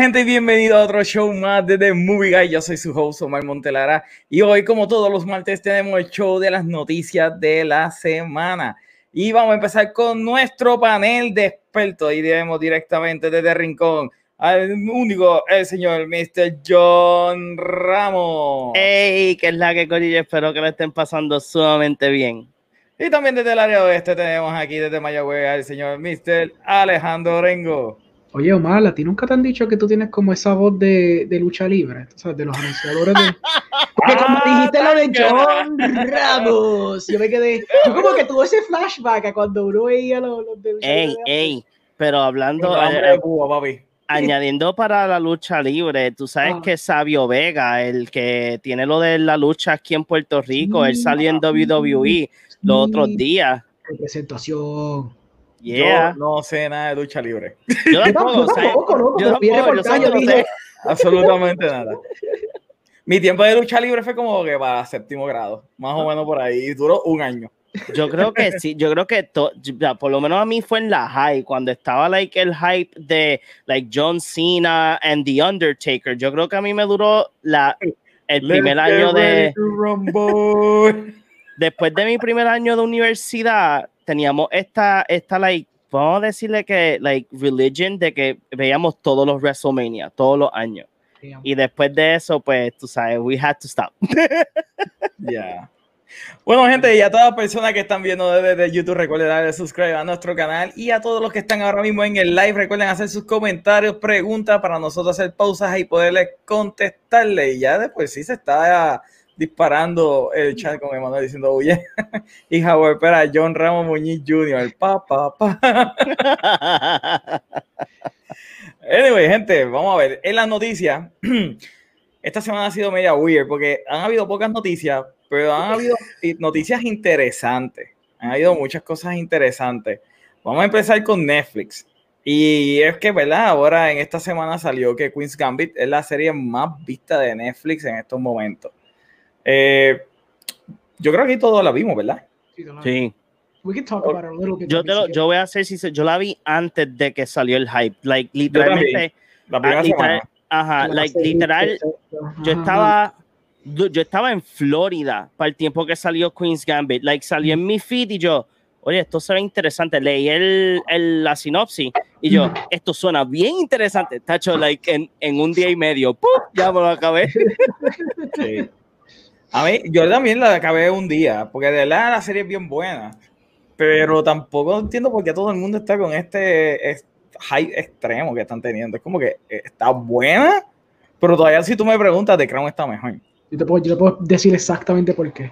gente y bienvenido a otro show más de The Movie Guy. Yo soy su host Omar Montelara y hoy como todos los martes tenemos el show de las noticias de la semana. Y vamos a empezar con nuestro panel de expertos y debemos directamente desde Rincón al único, el señor Mr. John Ramos. Hey, que es la que corillo, espero que lo estén pasando sumamente bien. Y también desde el área oeste tenemos aquí desde Mayagüez al señor Mr. Alejandro Rengo. Oye, Omar, ¿a ti nunca te han dicho que tú tienes como esa voz de, de lucha libre? O sea, de los anunciadores de... Porque como dijiste lo de John Ramos, yo me quedé... Yo como que tuve ese flashback a cuando uno veía los, los de lucha Ey, libre. ey, pero hablando, eh, de Cuba, papi. añadiendo para la lucha libre, tú sabes Ah. que Sabio Vega, el que tiene lo de la lucha aquí en Puerto Rico, él salió en WWE los otros días. Representación. Yeah. Yo no sé nada de lucha libre. Yo tampoco, yo tampoco, yo sé- Absolutamente nada. Mi tiempo de lucha libre fue como que para séptimo grado, más o menos por ahí, duró un año. Yo creo que sí, yo creo que to- ya, por lo menos a mí fue en la high, cuando estaba like el hype de like John Cena and The Undertaker. Yo creo que a mí me duró la el primer Let's año de después de mi primer año de universidad, teníamos esta, esta, like, vamos a decirle que, like, religion de que veíamos todos los WrestleMania, todos los años. Y después de eso, pues, tú sabes, we had to stop. Ya. Bueno, gente, y a todas las personas que están viendo desde YouTube, recuerden darle subscribe a nuestro canal y a todos los que están ahora mismo en el live, recuerden hacer sus comentarios, preguntas para nosotros hacer pausas y poderles contestarle. Y ya después sí se está disparando el chat con Emanuel diciendo, oye, y Howard, espera, John Ramos Muñiz Jr., pa, pa, pa. Anyway, gente, vamos a ver. En las noticias, esta semana ha sido media weird porque han habido pocas noticias, pero han habido noticias interesantes. Han habido muchas cosas interesantes. Vamos a empezar con Netflix. Y es que, ¿verdad? Ahora en esta semana salió que Queen's Gambit es la serie más vista de Netflix en estos momentos. Eh, yo creo que todos la vimos, ¿verdad? sí. We can talk about it a little bit. Yo, te lo- yo voy a hacer si yo la vi antes de que salió el hype. Like, literalmente, La primera ah, literal- semana. ajá, like, La serie, literal, yo estaba yo yo estaba en Florida para el tiempo que salió Queen's Gambit. Like, salió en mi feed y yo, oye, esto se ve interesante. Leí el, el- la sinopsis y yo, esto suena bien interesante. Tacho, like, en, en un día y medio, ¡pum! ya me lo acabé. Sí. A mí, yo también la acabé un día, porque de verdad la serie es bien buena, pero tampoco entiendo por qué todo el mundo está con este es- hype extremo que están teniendo. Es como que eh, está buena, pero todavía si tú me preguntas, The Crown está mejor. Yo te, puedo, yo te puedo decir exactamente por qué.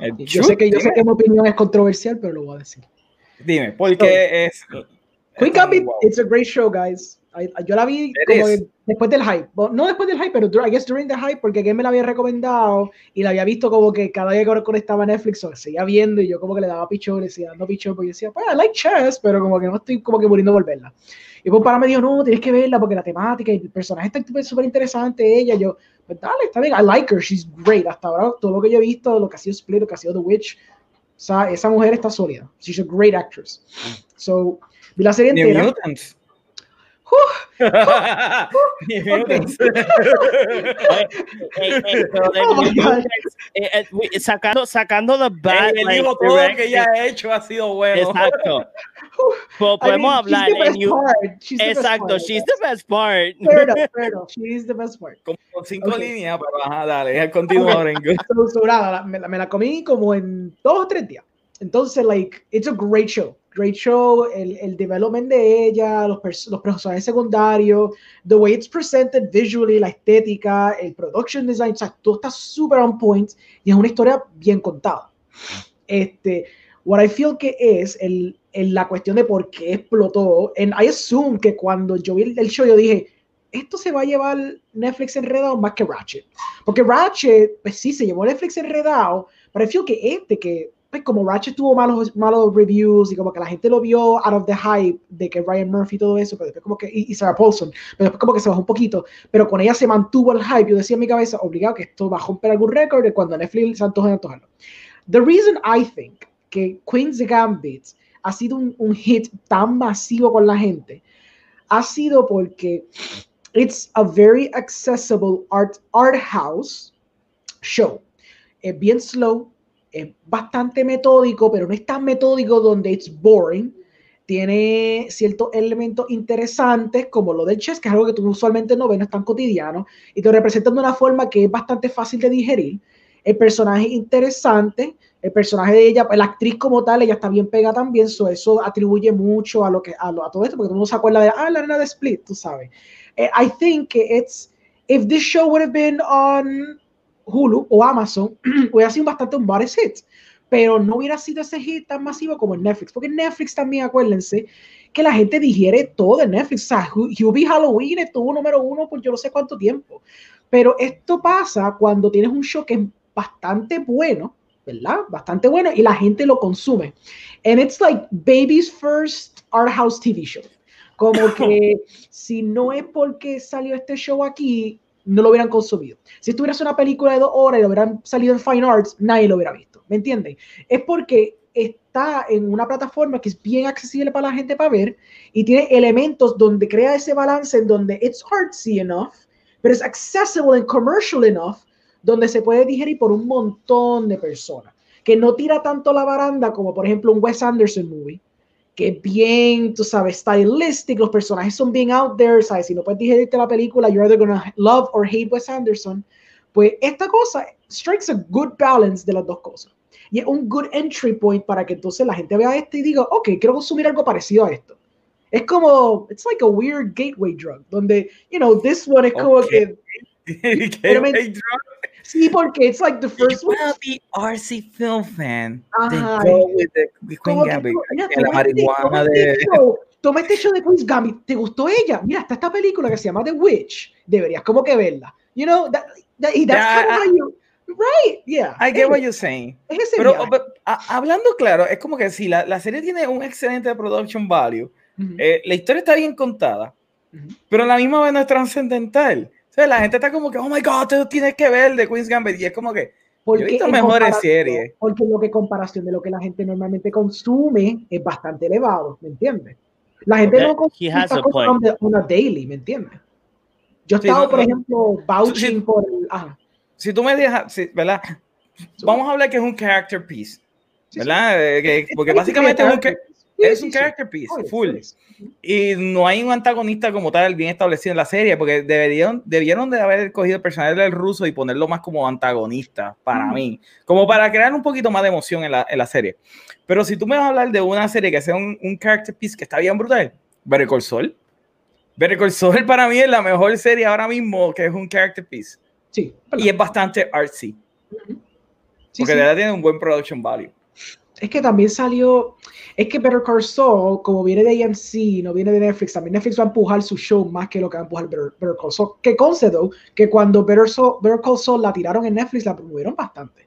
El Yo sé que, yo sé que mi opinión es controversial, pero lo voy a decir. dime, porque es... Queen es tan Gambit, it's a great show, guys. Yo la vi como que después del hype. No después del hype, pero I guess during the hype, porque Game me la había recomendado y la había visto como que cada día que conectaba Netflix, o seguía viendo y yo como que le daba pichón, le decía, no pichón, porque yo decía, pues, I like chess, pero como que no estoy como que muriendo por verla. Y pues para me dijo, no, tienes que verla porque la temática y el personaje está súper interesante, ella, yo, pues dale, está bien, I like her, she's great. Hasta ahora, todo lo que yo he visto, lo que ha sido Split, lo que ha sido The Witch, o sea, esa mujer está sólida. She's a great actress. So, vi la serie New entera. Mutants. Pero Oh sacando, sacando the bad. Él like, todo lo que ella ha hecho ha sido bueno. Exacto. I podemos mean, hablar she's the en best you- part. She's the best Exacto, part, she's I the best part. fair enough. She's the best part. Como cinco Ok. líneas, pero ajá, dale, so, nada, la- me, la, me la comí como en dos o tres días. Entonces, like, it's a great show. Great show, el, el development de ella, los, pers los personajes secundarios, the way it's presented visually, la estética, el production design, o sea, todo está súper on point y es una historia bien contada. Este, what I feel que es el, el, la cuestión de por qué explotó, and I assume que cuando yo vi el, el show yo dije, esto se va a llevar Netflix enredado más que Ratchet. Porque Ratchet, pues sí, se llevó Netflix enredado, pero I feel que este, que pues como Ratchet tuvo malos, malos reviews y como que la gente lo vio out of the hype de que Ryan Murphy y todo eso, pero después como que, y, Sarah Paulson, pero después como que se bajó un poquito, pero con ella se mantuvo el hype, yo decía en mi cabeza, obligado que esto va a romper algún récord de cuando Netflix se antoja de antojarlo. The reason I think que Queen's Gambit ha sido un, un hit tan masivo con la gente ha sido porque it's a very accessible art, art house show. Es bien slow, es bastante metódico, pero no es tan metódico donde it's boring. Tiene ciertos elementos interesantes, como lo del chess, que es algo que tú usualmente no ves, no es tan cotidiano, y te representan de una forma que es bastante fácil de digerir. El personaje interesante, el personaje de ella, la actriz como tal, ella está bien pega también, so eso atribuye mucho a lo que a, lo, a todo esto, porque todo el mundo se acuerda de, ah, la nena de Split, tú sabes. Uh, I think it's, if this show would have been on Hulu o Amazon, hubiera sido bastante un body hit, pero no hubiera sido ese hit tan masivo como en Netflix, porque Netflix también, acuérdense, que la gente digiere todo en Netflix, o sea, Hubie Halloween estuvo número uno por yo no sé cuánto tiempo, pero esto pasa cuando tienes un show que es bastante bueno, ¿verdad? Bastante bueno y la gente lo consume. And it's like baby's first art house TV show. Como que si no es porque salió este show aquí, no lo hubieran consumido. Si estuvieras una película de dos horas y lo hubieran salido en Fine Arts, nadie lo hubiera visto. ¿Me entienden? Es porque está en una plataforma que es bien accesible para la gente para ver y tiene elementos donde crea ese balance en donde it's artsy enough, pero es accessible and commercial enough, donde se puede digerir por un montón de personas. Que no tira tanto la baranda como, por ejemplo, un Wes Anderson movie que es bien, tú sabes, stylistic, los personajes son bien out there, ¿sabes? Si no puedes digerirte la película, you're either gonna love or hate Wes Anderson. Pues esta cosa strikes a good balance de las dos cosas. Y es un good entry point para que entonces la gente vea esto y diga, ok, quiero consumir algo parecido a esto. Es como, it's like a weird gateway drug, donde, you know, this one es como Okay. que... gateway drug. Sí, porque it's like the first one. be RC film fan, Ajá. go with the, the Queen Como que, Gambit. mira, que la toma este- marihuana de... este show, toma este show de Queen's Gambit, ¿te gustó ella? Mira, está esta película que se llama The Witch, deberías como que verla. You know, that, that, y that's Yeah, kind of I- how you, right, yeah. I get what you're saying. es Pero, pero, a- hablando claro, es como que si la, la serie tiene un excelente production value, eh, la historia está bien contada, pero a la misma vez no es trascendental. O sea, la gente está como que, oh my god, tú tienes que ver de Queen's Gambit. Y es como que, Porque he visto en mejores comparación- series. Porque lo que comparación de lo que la gente normalmente consume es bastante elevado, ¿me entiendes? La gente Okay, no he consume has estas a cosas point. on the- on a daily, ¿me entiendes? Yo he Sí, estado, no, por no. ejemplo, vouching Sí. por el... Ajá. si tú me dejas, sí, ¿verdad? Vamos a hablar que es un character piece, ¿verdad? Eh, que- porque básicamente es un, Sí, es un character piece, full. Y no hay un antagonista como tal bien establecido en la serie, porque deberían, debieron de haber cogido el personaje del ruso y ponerlo más como antagonista para Mm. mí, como para crear un poquito más de emoción en la, en la serie. Pero si tú me vas a hablar de una serie que sea un, un character piece que está bien brutal, Better Call Saul. Better Call Saul para mí es la mejor serie ahora mismo que es un character piece. Sí, Y es bastante artsy, sí, porque sí. de verdad tiene un buen production value. Es que también salió, es que Better Call Saul, como viene de AMC, no viene de Netflix, también Netflix va a empujar su show más que lo que va a empujar Better, Better Call Saul. Que concedo que cuando Better, Saul- Better Call Saul la tiraron en Netflix, la promovieron bastante.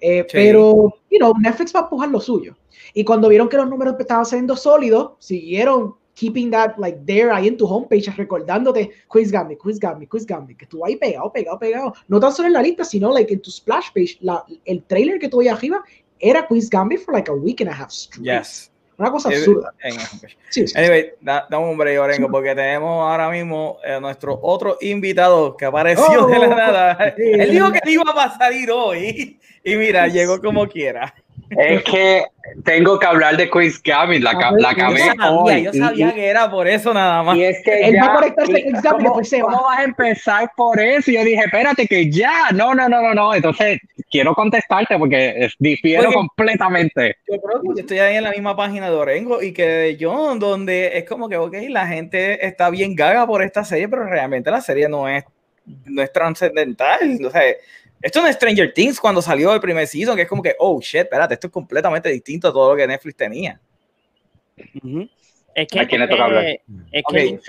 Eh, Sí. Pero, you know, Netflix va a empujar lo suyo. Y cuando vieron que los números estaban siendo sólidos, siguieron keeping that like there ahí en tu homepage, recordándote Quiz Gambit, Quiz Gambit, Quiz Gambit, que estuvo ahí pegado, pegado, pegado. No tan solo en la lista, sino like en tu splash page, la, el trailer que tuve ahí arriba era Quiz Gambit for like a week and a half straight. Yes. Una cosa Eh, absurda. en- Sí, sí, Anyway, da, dame un break, Orengo, Sí. porque tenemos ahora mismo eh, nuestro otro invitado que apareció Oh, de la nada. sí, Él dijo que no iba a salir hoy y mira, llegó como quiera. Es que tengo que hablar de Queen's Gambit, la, la Yo acabé sabía, hoy. yo sabía y- que era por eso nada más. Y es que Él va ya, a conectarse y- en Queen's Gambit y ¿cómo, después se va. cómo vas a empezar por eso? Y yo dije, espérate, que ya. No, no, no, no, no. Entonces, quiero contestarte porque difiero Porque- completamente. Yo creo que yo estoy ahí en la misma página de Orengo y que de John, donde es como que, ok, la gente está bien gaga por esta serie, pero realmente la serie no es, no es trascendental. O sea, esto no es Stranger Things cuando salió el primer season, que es como que, oh shit, espérate, esto es completamente distinto a todo lo que Netflix tenía. Es que, ¿A quién le toca hablar? eh, es que es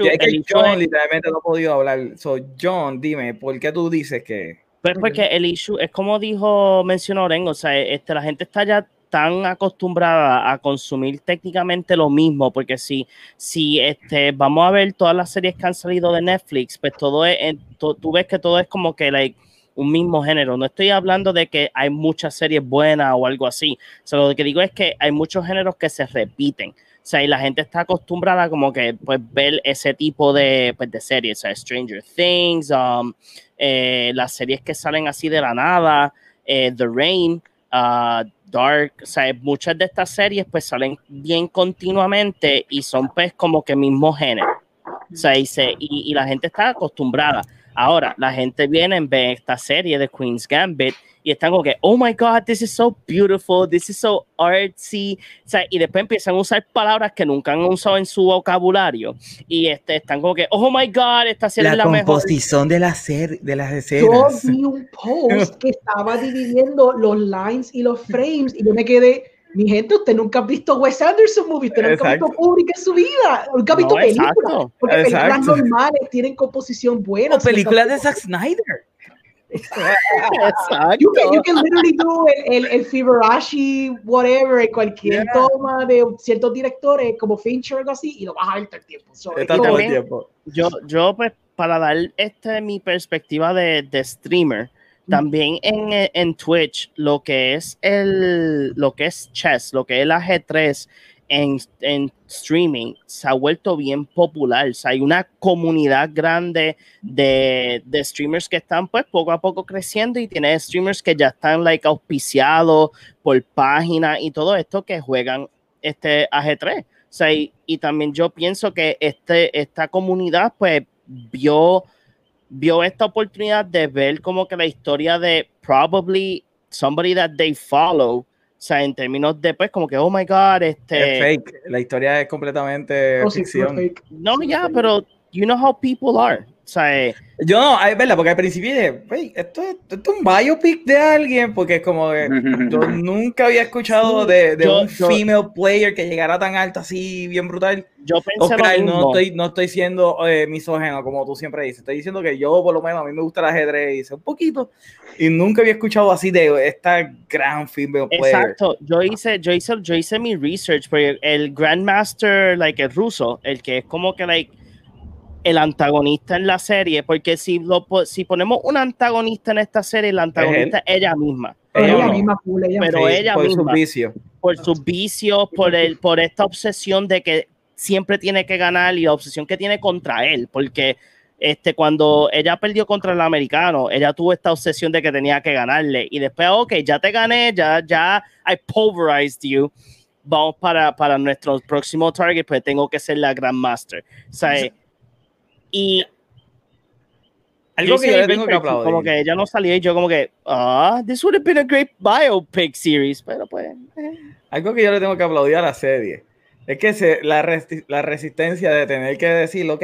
John es- literalmente no ha podido hablar. So, John, dime, ¿por qué tú dices que... Pues porque el issue es como dijo, mencionó Orengo, o sea, este, la gente está ya tan acostumbrada a consumir técnicamente lo mismo, porque si, si este, vamos a ver todas las series que han salido de Netflix, pues todo es, en- to- tú ves que todo es como que like, un mismo género. No estoy hablando de que hay muchas series buenas o algo así. O sea, lo que digo es que hay muchos géneros que se repiten. O sea, y la gente está acostumbrada como que pues ver ese tipo de, pues, de series, o sea, Stranger Things, um, eh, las series que salen así de la nada, eh, The Rain, uh, Dark, o sea, muchas de estas series pues salen bien continuamente y son pues como que mismo género. O sea, y, se- y, y la gente está acostumbrada. Ahora, la gente viene en ver esta serie de Queen's Gambit y están como que, oh my God, this is so beautiful, this is so artsy. O sea, y después empiezan a usar palabras que nunca han usado en su vocabulario. Y este, están como que, oh my God, esta serie es la mejor. de, la ser, de las Yo escenas. vi un post que estaba dividiendo los lines y los frames y yo me quedé, mi gente, usted nunca ha visto Wes Anderson movie, usted nunca ha visto. Kubrick en su vida, nunca ha visto No, películas, exacto. porque películas Exacto. normales tienen composición buena. O películas de Zack Snyder. Exacto. You can, you can literally do el, el, el Fiberashi, whatever, cualquier Yeah. toma de ciertos directores como Fincher o algo así, y lo vas a ver todo el tiempo. So, Está es todo el tiempo. yo, yo pues para dar este mi perspectiva de, de streamer, también en, eh, en Twitch lo que es el lo que es chess, lo que es el AG3 en, en streaming se ha vuelto bien popular. O sea, hay una comunidad grande de, de streamers que están pues poco a poco creciendo y tiene streamers que ya están like auspiciados por páginas y todo esto que juegan este AG3. O sea, y, y también yo pienso que este, esta comunidad pues vio, vio esta oportunidad de ver como que la historia de probably somebody that they follow, o sea, en términos de pues como que, oh my God, Es este... fake. La historia es completamente Oh, sí, ficción. fake. No, ya, pero you know how people are. O sea, eh, Yo no, es verdad, porque al principio dije, "Wey, esto, es- esto es un biopic de alguien, porque es como que yo nunca había escuchado de, de yo- un yo- female player que llegara tan alto así, bien brutal. yo pensé Oscar, lo no estoy, no estoy siendo eh, misógeno, como tú siempre dices. Estoy diciendo que yo, por lo menos, a mí me gusta el ajedrez un poquito. Y nunca había escuchado así de esta gran female player. Exacto, yo hice, yo hice, yo hice mi research, porque el Grandmaster, like el ruso, el que es como que like el antagonista en la serie, porque si lo si ponemos un antagonista en esta serie, la antagonista es ella misma, Pero Ella ella no. misma, ella Pero Sí, ella por sus misma. vicios. por sus vicios, por el, por esta obsesión de que siempre tiene que ganar y la obsesión que tiene contra él, porque este, cuando ella perdió contra el americano, ella tuvo esta obsesión de que tenía que ganarle y después, ok, ya te gané, ya, ya I pulverized you, vamos para, para nuestro próximo target, pues tengo que ser la Grandmaster. O sea, y Algo que yo le tengo que aplaudir. Como que ella no salía y yo como que, ah, this would have been a great biopic series, pero pues... eh. Algo que yo le tengo que aplaudir a la serie es que se, la, resti- la resistencia de tener que decir, ok,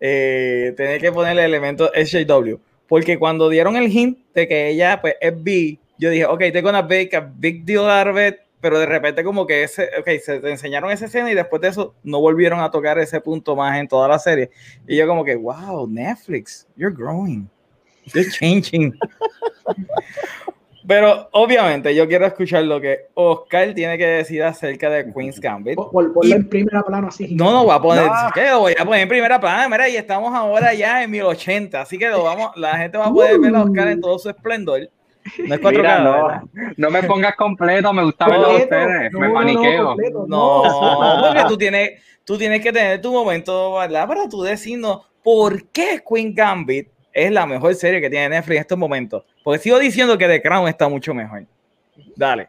eh, tener que ponerle elementos SJW. Porque cuando dieron el hint de que ella pues, es B, yo dije, ok, tengo una big, a big deal out of it, pero de repente como que ese, ok, se te enseñaron esa escena y después de eso no volvieron a tocar ese punto más en toda la serie. Y yo como que, wow, Netflix, you're growing, you're changing. Pero obviamente yo quiero escuchar lo que Oscar tiene que decir acerca de Queen's Gambit. Por, por- ponlo en primera plano así. No, no, voy a poner, No. ¿qué? Lo voy a poner en primera plana, mira, y estamos ahora ya en 1080, así que lo vamos, la gente va a poder ver a Oscar en todo su esplendor. No es 4K, Mira, no, no me pongas completo, me gusta verlo a Completo. ustedes, No, me no, no, paniqueo. completo, No, porque tú tienes, tú tienes que tener tu momento, ¿verdad? Para tú decirnos por qué Queen Gambit es la mejor serie que tiene Netflix en estos momentos. Porque sigo diciendo que The Crown está mucho mejor. Dale.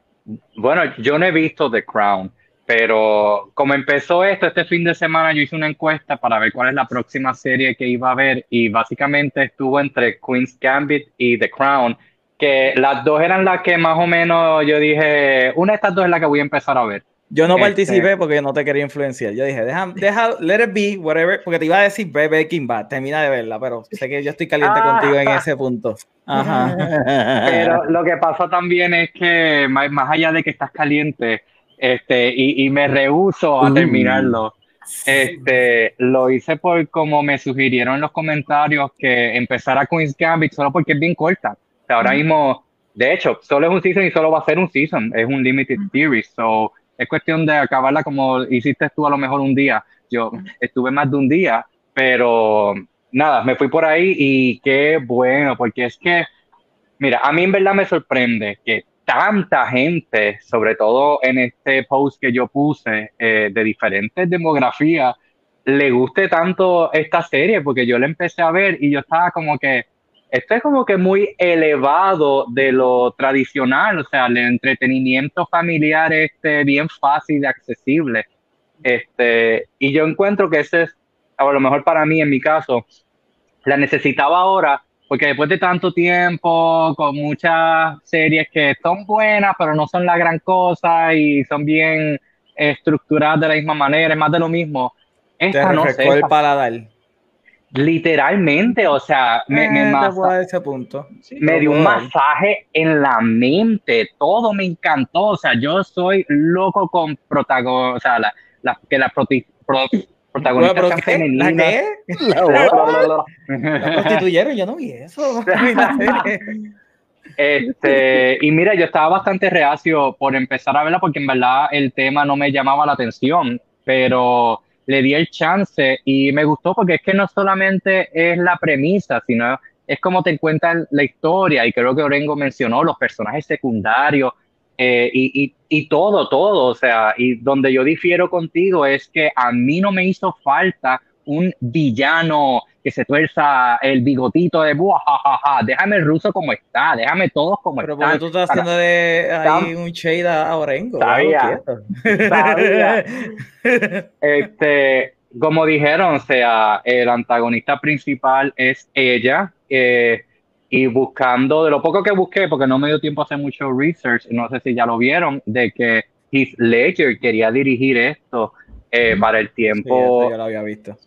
Bueno, yo no he visto The Crown, pero como empezó esto, este fin de semana yo hice una encuesta para ver cuál es la próxima serie que iba a ver y básicamente estuvo entre Queen's Gambit y The Crown, que las dos eran las que más o menos yo dije, una de estas dos es la que voy a empezar a ver. Yo no Este- participé porque no te quería influenciar. Yo dije, deja, deja, let it be, whatever, porque te iba a decir, ve Breaking Bad, termina de verla, pero sé que yo estoy caliente Ah. contigo en ese punto. Ajá. Pero lo que pasa también es que más, más allá de que estás caliente, este, y, y me rehuso a Uh. terminarlo, este, lo hice por como me sugirieron en los comentarios que empezara Queen's Gambit solo porque es bien corta. Sea, ahora mismo, de hecho, solo es un season y solo va a ser un season, es un limited series, so es cuestión de acabarla como hiciste tú a lo mejor un día. Yo estuve más de un día, pero nada, me fui por ahí y qué bueno, porque es que Mira, a mí en verdad me sorprende que tanta gente, sobre todo en este post que yo puse eh, de diferentes demografías, le guste tanto esta serie, porque yo la empecé a ver y yo estaba como que, esto es como que muy elevado de lo tradicional, o sea, el entretenimiento familiar este bien fácil y accesible. Este, y yo encuentro que ese es, a lo mejor para mí, en mi caso, la necesitaba ahora porque después de tanto tiempo, con muchas series que son buenas, pero no son la gran cosa y son bien estructuradas de la misma manera, es más de lo mismo. Te Esta no sé, el paladar. Literalmente, o sea, me, Eh, te masa- puedo dar ese punto. Sí, me lo dio un masaje en la mente, todo me encantó, o sea, yo soy loco con protagonistas, o sea, la, la- que las pro- protagonistas Bueno, sean pero ¿qué? ¿La femeninas. qué? La- la- la- La prostituyeron, yo no vi eso. Este, y mira, yo estaba bastante reacio por empezar a verla porque en verdad el tema no me llamaba la atención, pero le di el chance y me gustó porque es que no solamente es la premisa, sino es como te cuentan la historia. Y creo que Orengo mencionó los personajes secundarios eh, y, y, y todo, todo, o sea, y donde yo difiero contigo es que a mí no me hizo falta un villano que se tuerza el bigotito de "Buah, ja, ja, ja". déjame el ruso como está, déjame todos como Pero porque están. tú estás haciendo de ahí un shade a Orengo. Sabía. Sabía. Este, como dijeron, o sea, el antagonista principal es ella, eh, y buscando, de lo poco que busqué, porque no me dio tiempo a hacer mucho research, no sé si ya lo vieron, de que Heath Ledger quería dirigir esto eh, para el Sí, tiempo. eso yo lo había visto.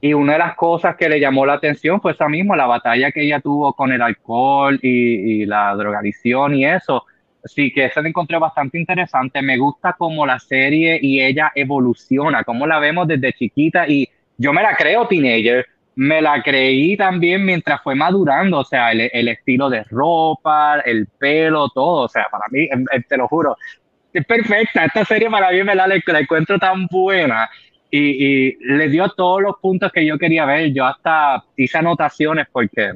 Y una de las cosas que le llamó la atención fue esa misma, la batalla que ella tuvo con el alcohol y, y la drogadicción y eso. Sí, que eso lo encontré bastante interesante. Me gusta cómo la serie y ella evoluciona, cómo la vemos desde chiquita y yo me la creo teenager, me la creí también mientras fue madurando, o sea, el, el estilo de ropa, el pelo, todo, o sea, para mí, em, em, te lo juro, es perfecta. Esta serie para mí me la, la encuentro tan buena y, y le dio todos los puntos que yo quería ver. Yo hasta hice anotaciones porque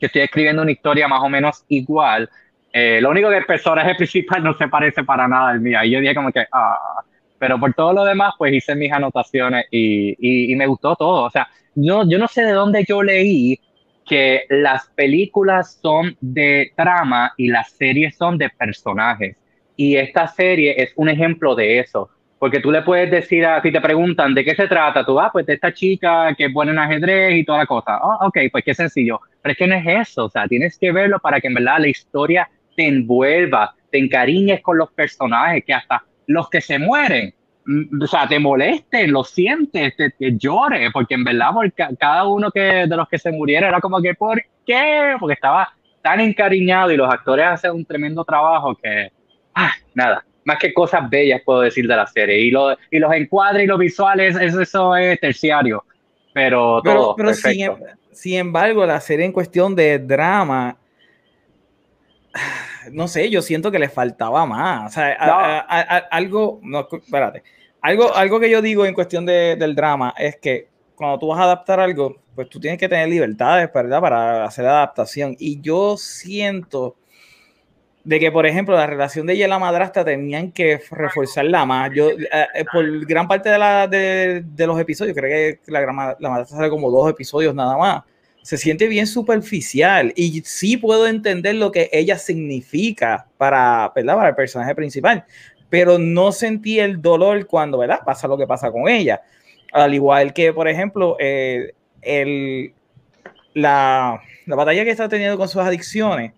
yo estoy escribiendo una historia más o menos igual. Eh, lo único que el personaje principal no se parece para nada al mío. Y yo dije como que, ah, pero por todo lo demás, pues hice mis anotaciones y, y, y me gustó todo. O sea, yo, yo no sé de dónde yo leí que las películas son de trama y las series son de personajes. Y esta serie es un ejemplo de eso. Porque tú le puedes decir, a, si te preguntan de qué se trata, tú ah, pues de esta chica que es buena en ajedrez y toda la cosa. Oh, ok, pues qué sencillo. Pero es que no es eso, o sea, tienes que verlo para que en verdad la historia te envuelva, te encariñes con los personajes, que hasta los que se mueren, mm, o sea, te molesten, lo sientes, te, te llores, porque en verdad por ca- cada uno que, de los que se murieron era como que, ¿por qué? Porque estaba tan encariñado y los actores hacen un tremendo trabajo que, ah, nada, más que cosas bellas puedo decir de la serie. Y, lo, y los encuadres y los visuales, eso, eso es terciario, pero Pero, todo pero sin, em- perfecto. sin embargo, la serie en cuestión de drama, no sé, yo siento que le faltaba más. O sea, No. a- a- a- algo, no, espérate, algo, algo que yo digo en cuestión de- del drama es que cuando tú vas a adaptar algo, pues tú tienes que tener libertades, ¿verdad? Para hacer la adaptación. Y yo siento de que, por ejemplo, la relación de ella y la madrastra tenían que reforzarla más. Yo, eh, eh, por gran parte de, la, de, de los episodios, creo que la, la madrastra sale como dos episodios nada más. se siente bien superficial y sí puedo entender lo que ella significa para, ¿verdad? para el personaje principal, pero no sentí el dolor cuando ¿verdad? pasa lo que pasa con ella. Al igual que, por ejemplo, eh, el, la, la, batalla que está teniendo con sus adicciones,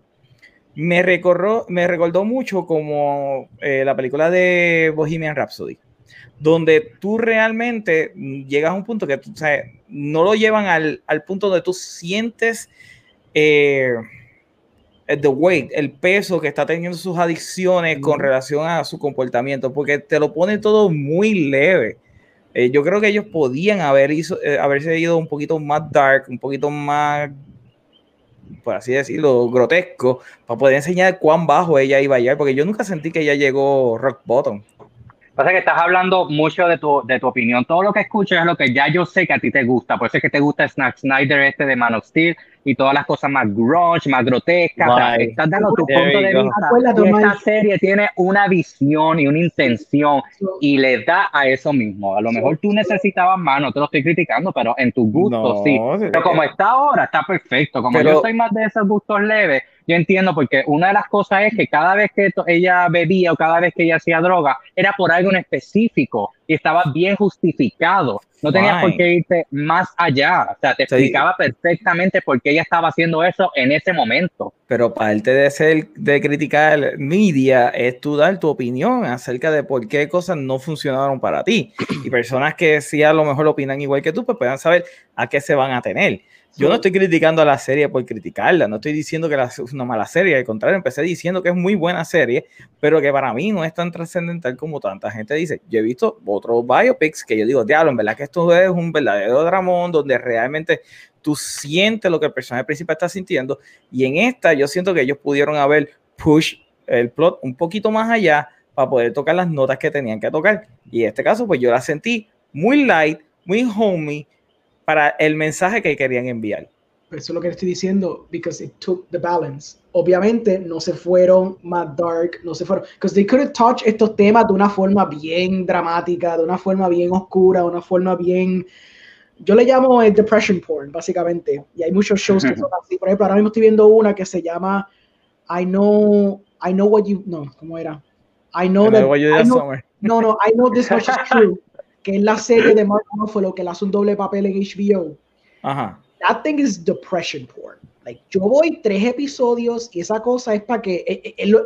me, recorrió, me recordó mucho como eh, la película de Bohemian Rhapsody donde tú realmente llegas a un punto que tú, no lo llevan al, al, punto donde tú sientes eh, the weight, el peso que está teniendo sus adicciones con relación a su comportamiento, porque te lo pone todo muy leve. Eh, yo creo que ellos podían haber hizo, eh, haberse ido un poquito más dark, un poquito más, por así decirlo, grotesco, para poder enseñar cuán bajo ella iba a llegar, porque yo nunca sentí que ella llegó rock bottom. Pasa que estás hablando mucho de tu, de tu opinión. Todo lo que escucho es lo que ya yo sé que a ti te gusta. Por eso es que te gusta Snack Snyder este de Man of Steel y todas las cosas más grunge, más grotescas. estás dando tu punto de vista. Y esta serie tiene una visión y una intención y le da a eso mismo. A lo mejor tú necesitabas más, no te lo estoy criticando, pero en tu gusto sí. Pero como está ahora, está perfecto. Como yo soy más de esos gustos leves, yo entiendo porque una de las cosas es que cada vez que ella bebía o cada vez que ella hacía droga era por algo en específico y estaba bien justificado. No tenía por qué irte más allá. O sea, te explicaba perfectamente por qué ella estaba haciendo eso en ese momento. Pero parte de ser, de criticar media es tú dar tu opinión acerca de por qué cosas no funcionaron para ti. Y personas que sí a lo mejor opinan igual que tú, pues puedan saber a qué se van a tener. Yo no estoy criticando a la serie por criticarla, no estoy diciendo que es una mala serie, al contrario, empecé diciendo que es muy buena serie, pero que para mí no es tan trascendental como tanta gente dice. Yo he visto otros biopics que yo digo, diablo, en verdad que esto es un verdadero dramón donde realmente tú sientes lo que el personaje principal está sintiendo, y en esta yo siento que ellos pudieron haber push el plot un poquito más allá para poder tocar las notas que tenían que tocar. Y en este caso, pues yo la sentí muy light, muy homey, para el mensaje que querían enviar. Eso es lo que estoy diciendo, because it took the balance. Obviamente no se fueron más dark, no se fueron, because they couldn't touch estos temas de una forma bien dramática, de una forma bien oscura, de una forma bien, yo le llamo el depression porn, básicamente. Y hay muchos shows que son así. Por ejemplo, ahora mismo estoy viendo una que se llama I know, I know what you, no, ¿cómo era? I know, that, I know, no, no, I know this much is true que es la serie de Mark Ruffalo que le hace un doble papel en HBO. Ajá. That thing is depression porn. Like, yo voy tres episodios y esa cosa es para que el, el,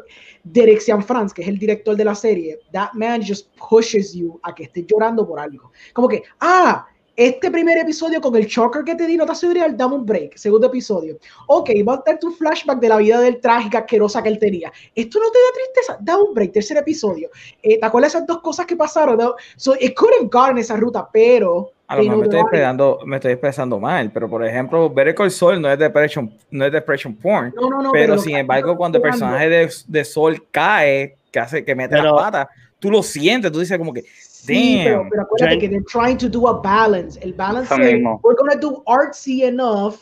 Derek Franz, que es el director de la serie, that man just pushes you a que estés llorando por algo. Como que, ah, este primer episodio con el choker que te di no te hace real, dame un break. Segundo episodio. Ok, va a estar tu flashback de la vida del trágica asquerosa que él tenía. Esto no te da tristeza, dame un break. Tercer episodio. Eh, ¿Te acuerdas de esas dos cosas que pasaron? No? So, it could have gone esa ruta, pero. A lo mejor me estoy, expresando, me estoy expresando mal, pero por ejemplo, Better Call Saul no es depression, no es depression porn. No, no, no, pero, pero sin embargo, cuando el personaje de, de Sol cae, que hace que mete la pata, tú lo sientes, tú dices como que Sí, pero, pero, acuérdate que they're trying to do a balance. El balance es, we're gonna do artsy enough,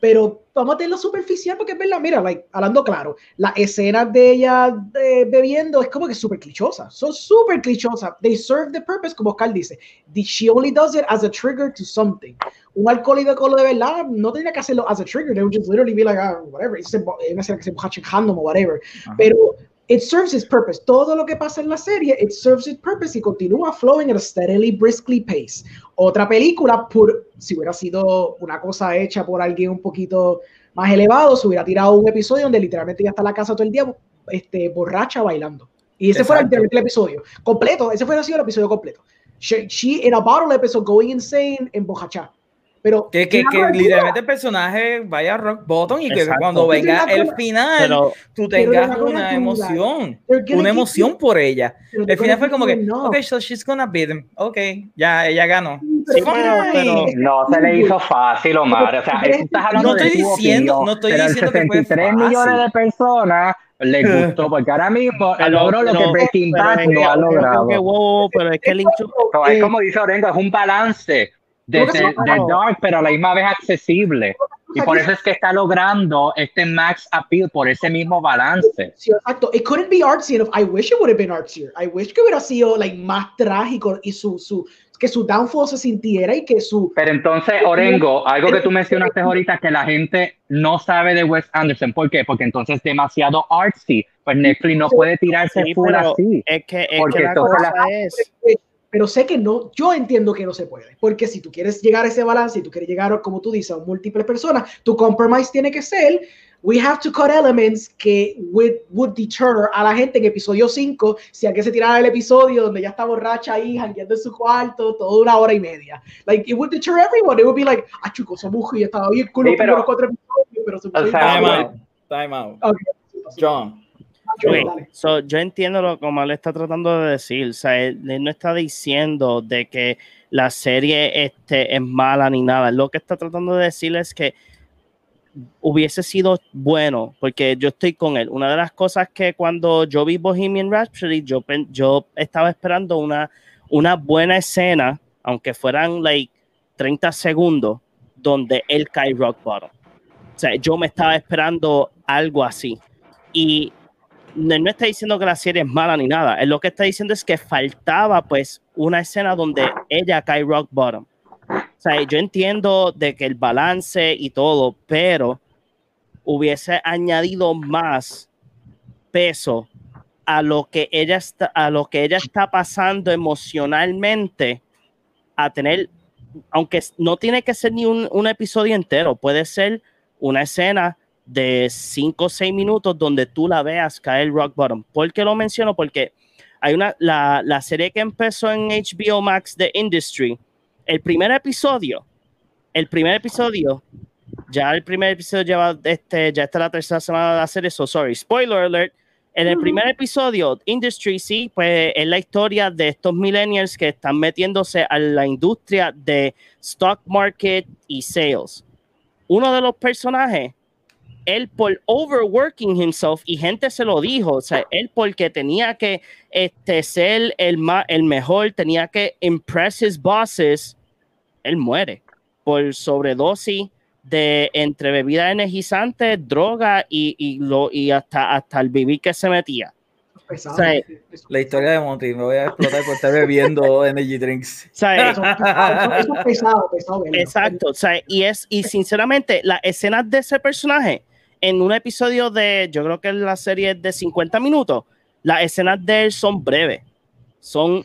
pero vamos a tenerlo superficial porque es verdad, mira, like, hablando claro, las escenas de ella de, bebiendo es como que súper clichosa, son súper clichosas. They serve the purpose, como Carl dice. She only does it as a trigger to something. Un alcohólico de verdad no tenía que hacerlo as a trigger, they would just literally be like, ah, whatever, es una escena que se moja o whatever. Pero it serves its purpose. Todo lo que pasa en la serie, it serves its purpose y continúa flowing at a steadily, briskly pace. Otra película, por, si hubiera sido una cosa hecha por alguien un poquito más elevado, se hubiera tirado un episodio donde literalmente ya está la casa todo el día este, borracha bailando. Y ese fue el, el, episodio completo. Ese fue el episodio completo. She, she in a bottle episode going insane en Bojachá. Pero que, que, que literalmente el personaje vaya a rock bottom y que cuando venga el final tú tengas una emoción, una emoción por ella. El final fue como que, ok, so she's gonna beat him. Ok, ya ella ganó. pero, no se le hizo fácil, Omar. O sea, estás hablando no estoy diciendo, no estoy diciendo que fue fácil. millones de personas le gustó, porque ahora mismo logró lo que Breaking Bad no ha logrado. pero es que el es como dice Orengo, es un balance de, de, dark, pero a la misma vez accesible. Y por eso es que está logrando este max appeal por ese mismo balance. Sí, exacto. It couldn't be artsy enough. I wish it would have been artsier. I wish que hubiera sido like, más trágico y su, su, que su downfall se sintiera y que su... Pero entonces, Orengo, algo que tú mencionaste ahorita, que la gente no sabe de Wes Anderson. ¿Por qué? Porque entonces es demasiado artsy. Pues Netflix no puede tirarse Sí, full así. es que, es Porque que la cosa la- es... Pero sé que no, yo entiendo que no se puede, porque si tú quieres llegar a ese balance, y tú quieres llegar, como tú dices, a múltiples personas, tu compromise tiene que ser, we have to cut elements que would, would deter a la gente en episodio 5, si hay que se tirara el episodio donde ya está borracha ahí, jangueando en su cuarto, toda una hora y media. Like, it would deter everyone. It would be like, ah, chico, esa mujer estaba bien cool Sí, los pero- primeros cuatro episodios, pero se Time out. Time out. Ok. John. John, Ok, dale. so, yo entiendo lo que Omar está tratando de decir. O sea, él, él no está diciendo de que la serie este, es mala ni nada. Lo que está tratando de decir es que hubiese sido bueno, porque yo estoy con él. Una de las cosas que cuando yo vi Bohemian Rhapsody, yo, yo estaba esperando una, una buena escena, aunque fueran like 30 segundos, donde él cae rock bottom. O sea, yo me estaba esperando algo así. Y no está diciendo que la serie es mala ni nada. Él lo que está diciendo es que faltaba pues una escena donde ella cae rock bottom. O sea, yo entiendo de que el balance y todo, pero hubiese añadido más peso a lo que ella está, a lo que ella está pasando emocionalmente a tener, aunque no tiene que ser ni un, un episodio entero, puede ser una escena de 5 o 6 minutos donde tú la veas caer rock bottom. ¿Por qué lo menciono? Porque hay una, la, la serie que empezó en HBO Max de Industry, el primer episodio, el primer episodio, ya el primer episodio lleva, este, ya está la tercera semana de la serie, so sorry, spoiler alert, en el primer episodio, Industry, sí, pues es la historia de estos millennials que están metiéndose a la industria de stock market y sales. Uno de los personajes, él por overworking himself, y gente se lo dijo, o sea, él porque tenía que este, ser el, ma- el mejor, tenía que impress his bosses, él muere por sobredosis de entre bebidas energizantes, droga y, y, lo, y hasta, hasta el vivir que se metía. Pesado. Sí. Eso- La historia de Monty, me voy a explotar por estar bebiendo energy drinks. O sea, eso- eso- eso es pesado, pesado. Exacto, o sea, y es, y sinceramente, las escenas de ese personaje en un episodio de, yo creo que la serie de 50 minutos, las escenas de él son breves, son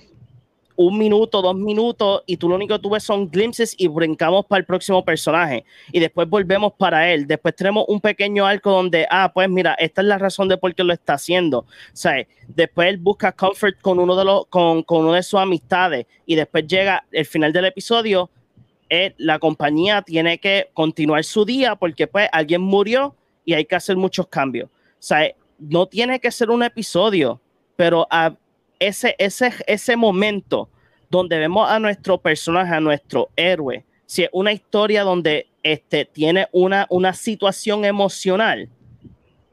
un minuto, dos minutos, y tú lo único que tú ves son glimpses y brincamos para el próximo personaje, y después volvemos para él, después tenemos un pequeño arco donde, ah, pues mira, esta es la razón de por qué lo está haciendo, o sea, después él busca comfort con uno de los, con, con una de sus amistades, y después llega el final del episodio, eh, la compañía tiene que continuar su día porque pues alguien murió y hay que hacer muchos cambios. O sea, no tiene que ser un episodio, pero a ese, ese, ese momento donde vemos a nuestro personaje, a nuestro héroe, si es una historia donde este, tiene una, una situación emocional,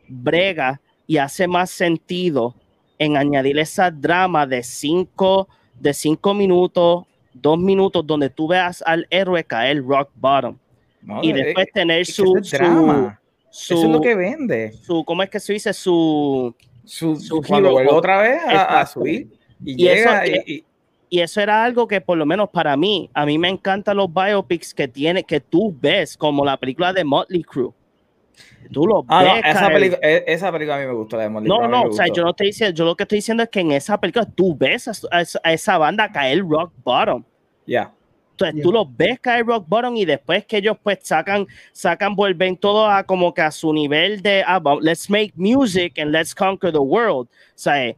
brega y hace más sentido en añadir esa drama de cinco, de cinco minutos, dos minutos, donde tú veas al héroe caer rock bottom No, y después tener es su, eso es drama. Su, Eso es lo que vende. su- ¿cómo es que se dice? Su, Su, su cuando vuelve otra vez a, a subir y, Y llega eso- y, y- y eso era algo que por lo menos para mí, a mí me encantan los biopics que tiene, que tú ves, como la película de Motley Crue. Tú lo Ah, no, ves. esa, caer. película, e- esa película a mí me gustó, la de Motley No, Crue, no, o sea, yo no estoy diciendo, yo lo que estoy diciendo es que en esa película tú ves a, a esa- a esa banda caer rock bottom. Ya. Entonces Yeah. tú los ves caer rock bottom y después que ellos pues sacan, sacan, vuelven todo a como que a su nivel de, ah, let's make music and let's conquer the world. O sea,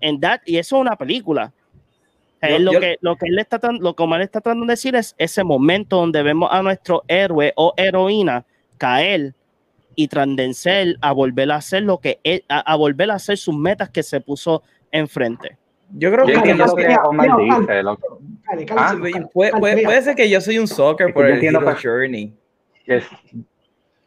en that, y eso es una película. Yo- Él lo, yo- que, lo que él está tratando- lo que Omar está tratando de decir es ese momento donde vemos a nuestro héroe o heroína caer y trascender a volver a hacer lo que él- a, a volver a hacer sus metas que se puso enfrente. Yo creo Yo que lo- Dale, Ah, puede, ser que yo soy un soccer por yo el Hero Journey. es-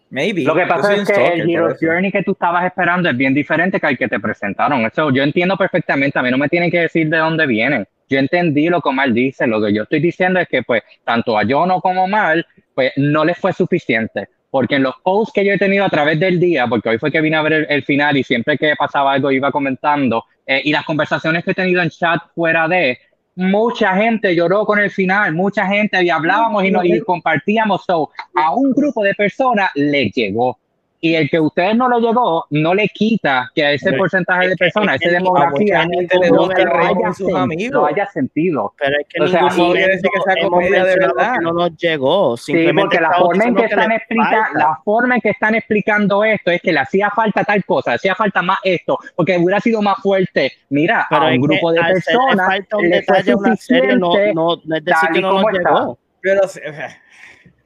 Maybe. Lo que Yo pasa soy es que el Hero. Journey que tú estabas esperando es bien diferente que el que te presentaron. Eso yo entiendo perfectamente. A mí no me tienen que decir de dónde vienen. Yo entendí lo que Omar dice. Lo que yo estoy diciendo es que, pues, tanto a Jono como a Omar, pues, no les fue suficiente. Porque en los posts que yo he tenido a través del día, porque hoy fue que vine a ver el, el final y siempre que pasaba algo iba comentando, eh, y las conversaciones que he tenido en chat fuera de, mucha gente lloró con el final, mucha gente y hablábamos y, nos, y compartíamos, so, a un grupo de personas le llegó. Y el que a ustedes no le llegó, no le quita que a ese Pero porcentaje de que- personas, es esa que demografía, mucha gente no, haya sus amigos. no haya sentido. Pero es que O sea, no quiere decir que sea momento comedia de verdad. que no nos llegó. Sí, Simplemente porque la forma en diciendo que están explica, la forma en que están explicando esto es que le hacía falta tal cosa, le hacía falta más esto, porque hubiera sido más fuerte. Mira, Pero a un que grupo de personas falta un detalle una serie, no, no, no es decir que no nos llegó. Pero sí,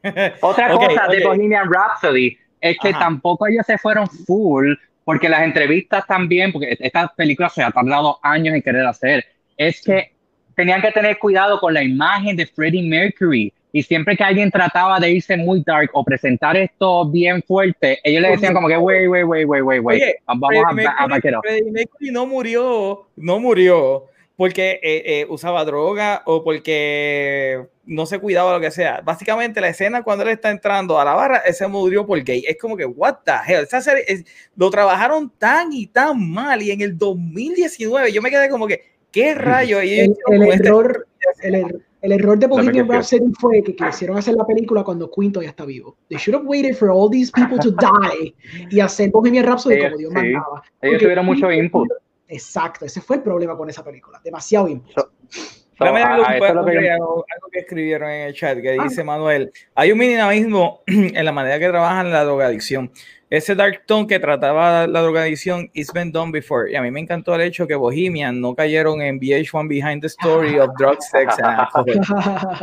Otra cosa de. Bohemian Rhapsody es que Ajá. tampoco ellos se fueron full, porque las entrevistas también, porque esta película se ha tardado años en querer hacer, es que tenían que tener cuidado con la imagen de Freddie Mercury. Y siempre que alguien trataba de irse muy dark o presentar esto bien fuerte, ellos le decían como que, wait, wait, wait, wait, wait, wait, Oye, vamos Freddie a, a Mercury- it up. Freddie Mercury no murió, no murió porque eh, eh, usaba droga o porque no se cuidaba lo que sea. Básicamente la escena cuando él está entrando a la barra, ese murió por gay. Es como que, what the hell, esa serie es- lo trabajaron tan y tan mal y en el 2019 yo me quedé como que, ¿qué rayo? Y El, este- error, el, er- el error de Bohemian Rhapsody fue que quisieron hacer la película cuando Queen todavía está vivo. They should have waited for all these people to die y hacer Bohemian Rhapsody Sí, como Dios sí. mandaba. Ellos tuvieron mucho input. Exacto, ese fue el problema con esa película. Demasiado input. So, Dame a- algo, a lo que yo- algo- que escribieron en el chat que Ah. dice Manuel. Hay un minimalismo en la manera que trabajan la drogadicción. Ese dark tone que trataba la drogadicción is been done before. Y a mí me encantó el hecho que Bohemian no cayeron en VH1 Behind the Story of Drugs, Sex and Alcohol.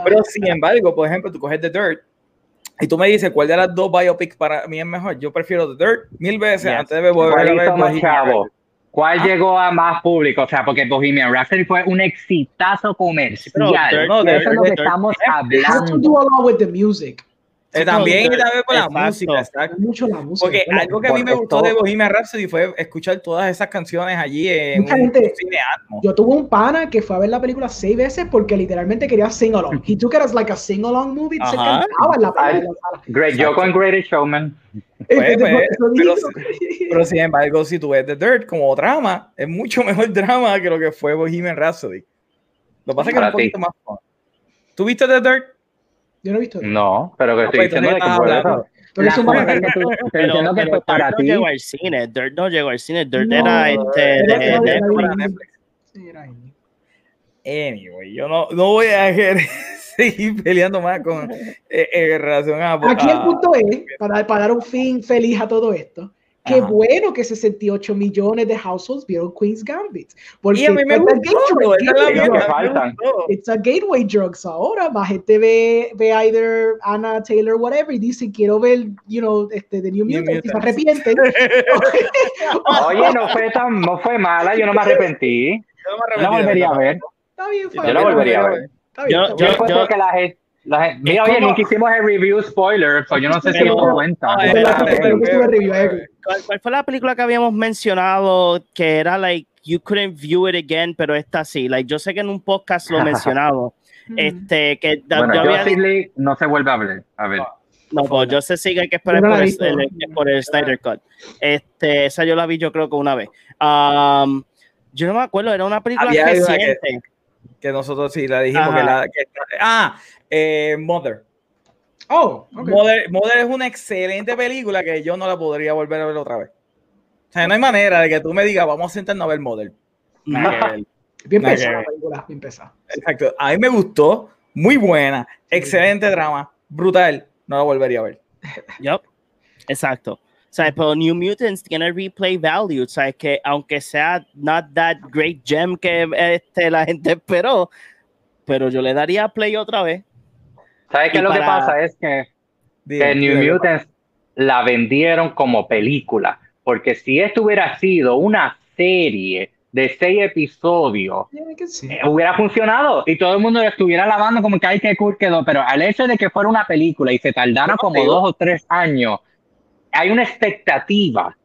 Pero sin embargo, por ejemplo, tú coges The Dirt y tú me dices cuál de las dos biopics para mí es mejor. Yo prefiero The Dirt mil veces Yes. antes de volver ¿Cuál a ver Bohemian chavo? ¿Cuál Ah. llegó a más público? O sea, porque Bohemian Rhapsody fue un exitazo comercial. Pero Dirt- no, Y eso es lo que estamos Has to hablando. do a lot with the music. Eh, también y también con la exacto. música, exacto. Mucho la música. Porque algo que a mí me Por gustó esto- de Bohemian Rhapsody fue escuchar todas esas canciones allí en Mucha un gente- cine Atmos. Yo tuve un pana que fue a ver la película seis veces porque literalmente quería sing along. He took it as like a sing along movie. Se cantaba en la, Ay, en la sala. Great, yo con Greatest Showman. Pues, Entonces, pues, por eso pero, pero sin embargo, si tú ves The Dirt como drama, es mucho mejor drama que lo que fue Bohemian Rhapsody. Lo que pasa es que es un poquito más fun. ¿Tú viste The Dirt? Yo no he visto. No, pero que No, estoy pues, diciendo que Pero, diciendo que fue para Dirt ti. no llegó al cine. Dirt no llegó al cine. Dirt era este, de. Anyway, yo no, no voy a querer seguir peleando más con eh, en relación a. Aquí el punto es, para, para dar un fin feliz a todo esto, qué Ajá. bueno que 68 millones de households vieron Queen's Gambit. Porque Y a mí me it's a gustó. gateway- es gateway. It's a gateway drugs ahora. Más gente ve, ve either Anna Taylor, whatever, y dicen quiero ver, you know, este, The New Mutants, y se arrepienten. Oye, no fue tan, no fue mala, yo no me arrepentí. Yo no me Yo la arrepentí de volvería a ver. Está bien, Yo la volvería a ver. Está bien, Yo- Yo encuentro yo- que la gente, la gente- mira, Es oye, como- nunca hicimos el review spoiler, so yo no sé si lo cuenta. ¿Cuál, cuál fue la película que habíamos mencionado que era like you couldn't view it again, pero esta sí? Like yo sé que en un podcast lo mencionamos. este que Bueno, yo había no se vuelve a hablar. A ver. no, pues yo sé sí que hay que esperar Yo no la por, el, el- por el Snyder Cut. Este, esa yo la vi yo creo que una vez. Um, yo no me acuerdo, era una película Había una que- reciente. Que nosotros sí la dijimos Ajá. que la. que- ah, eh, Mother. Oh, ok. Mother. Mother es una excelente película que yo no la podría volver a ver otra vez. O sea, no hay manera de que tú me digas, vamos a sentarnos a ver Mother. Bien pesada la película, bien pesada. Exacto. A mí me gustó, muy buena, excelente drama, brutal. No la volvería a ver. Yup. Exacto. O sea, pero New Mutants tiene replay value. O sea, que aunque sea not that great gem que este, la gente esperó, pero yo le daría play otra vez. ¿Sabes qué lo que pasa? Es que que New. Mutants la vendieron como película, porque si esto hubiera sido una serie de seis episodios, see. eh, hubiera funcionado y todo el mundo lo estuviera alabando como que ay que cool quedó, pero al hecho de que fuera una película y se tardara como dos o tres años, hay una expectativa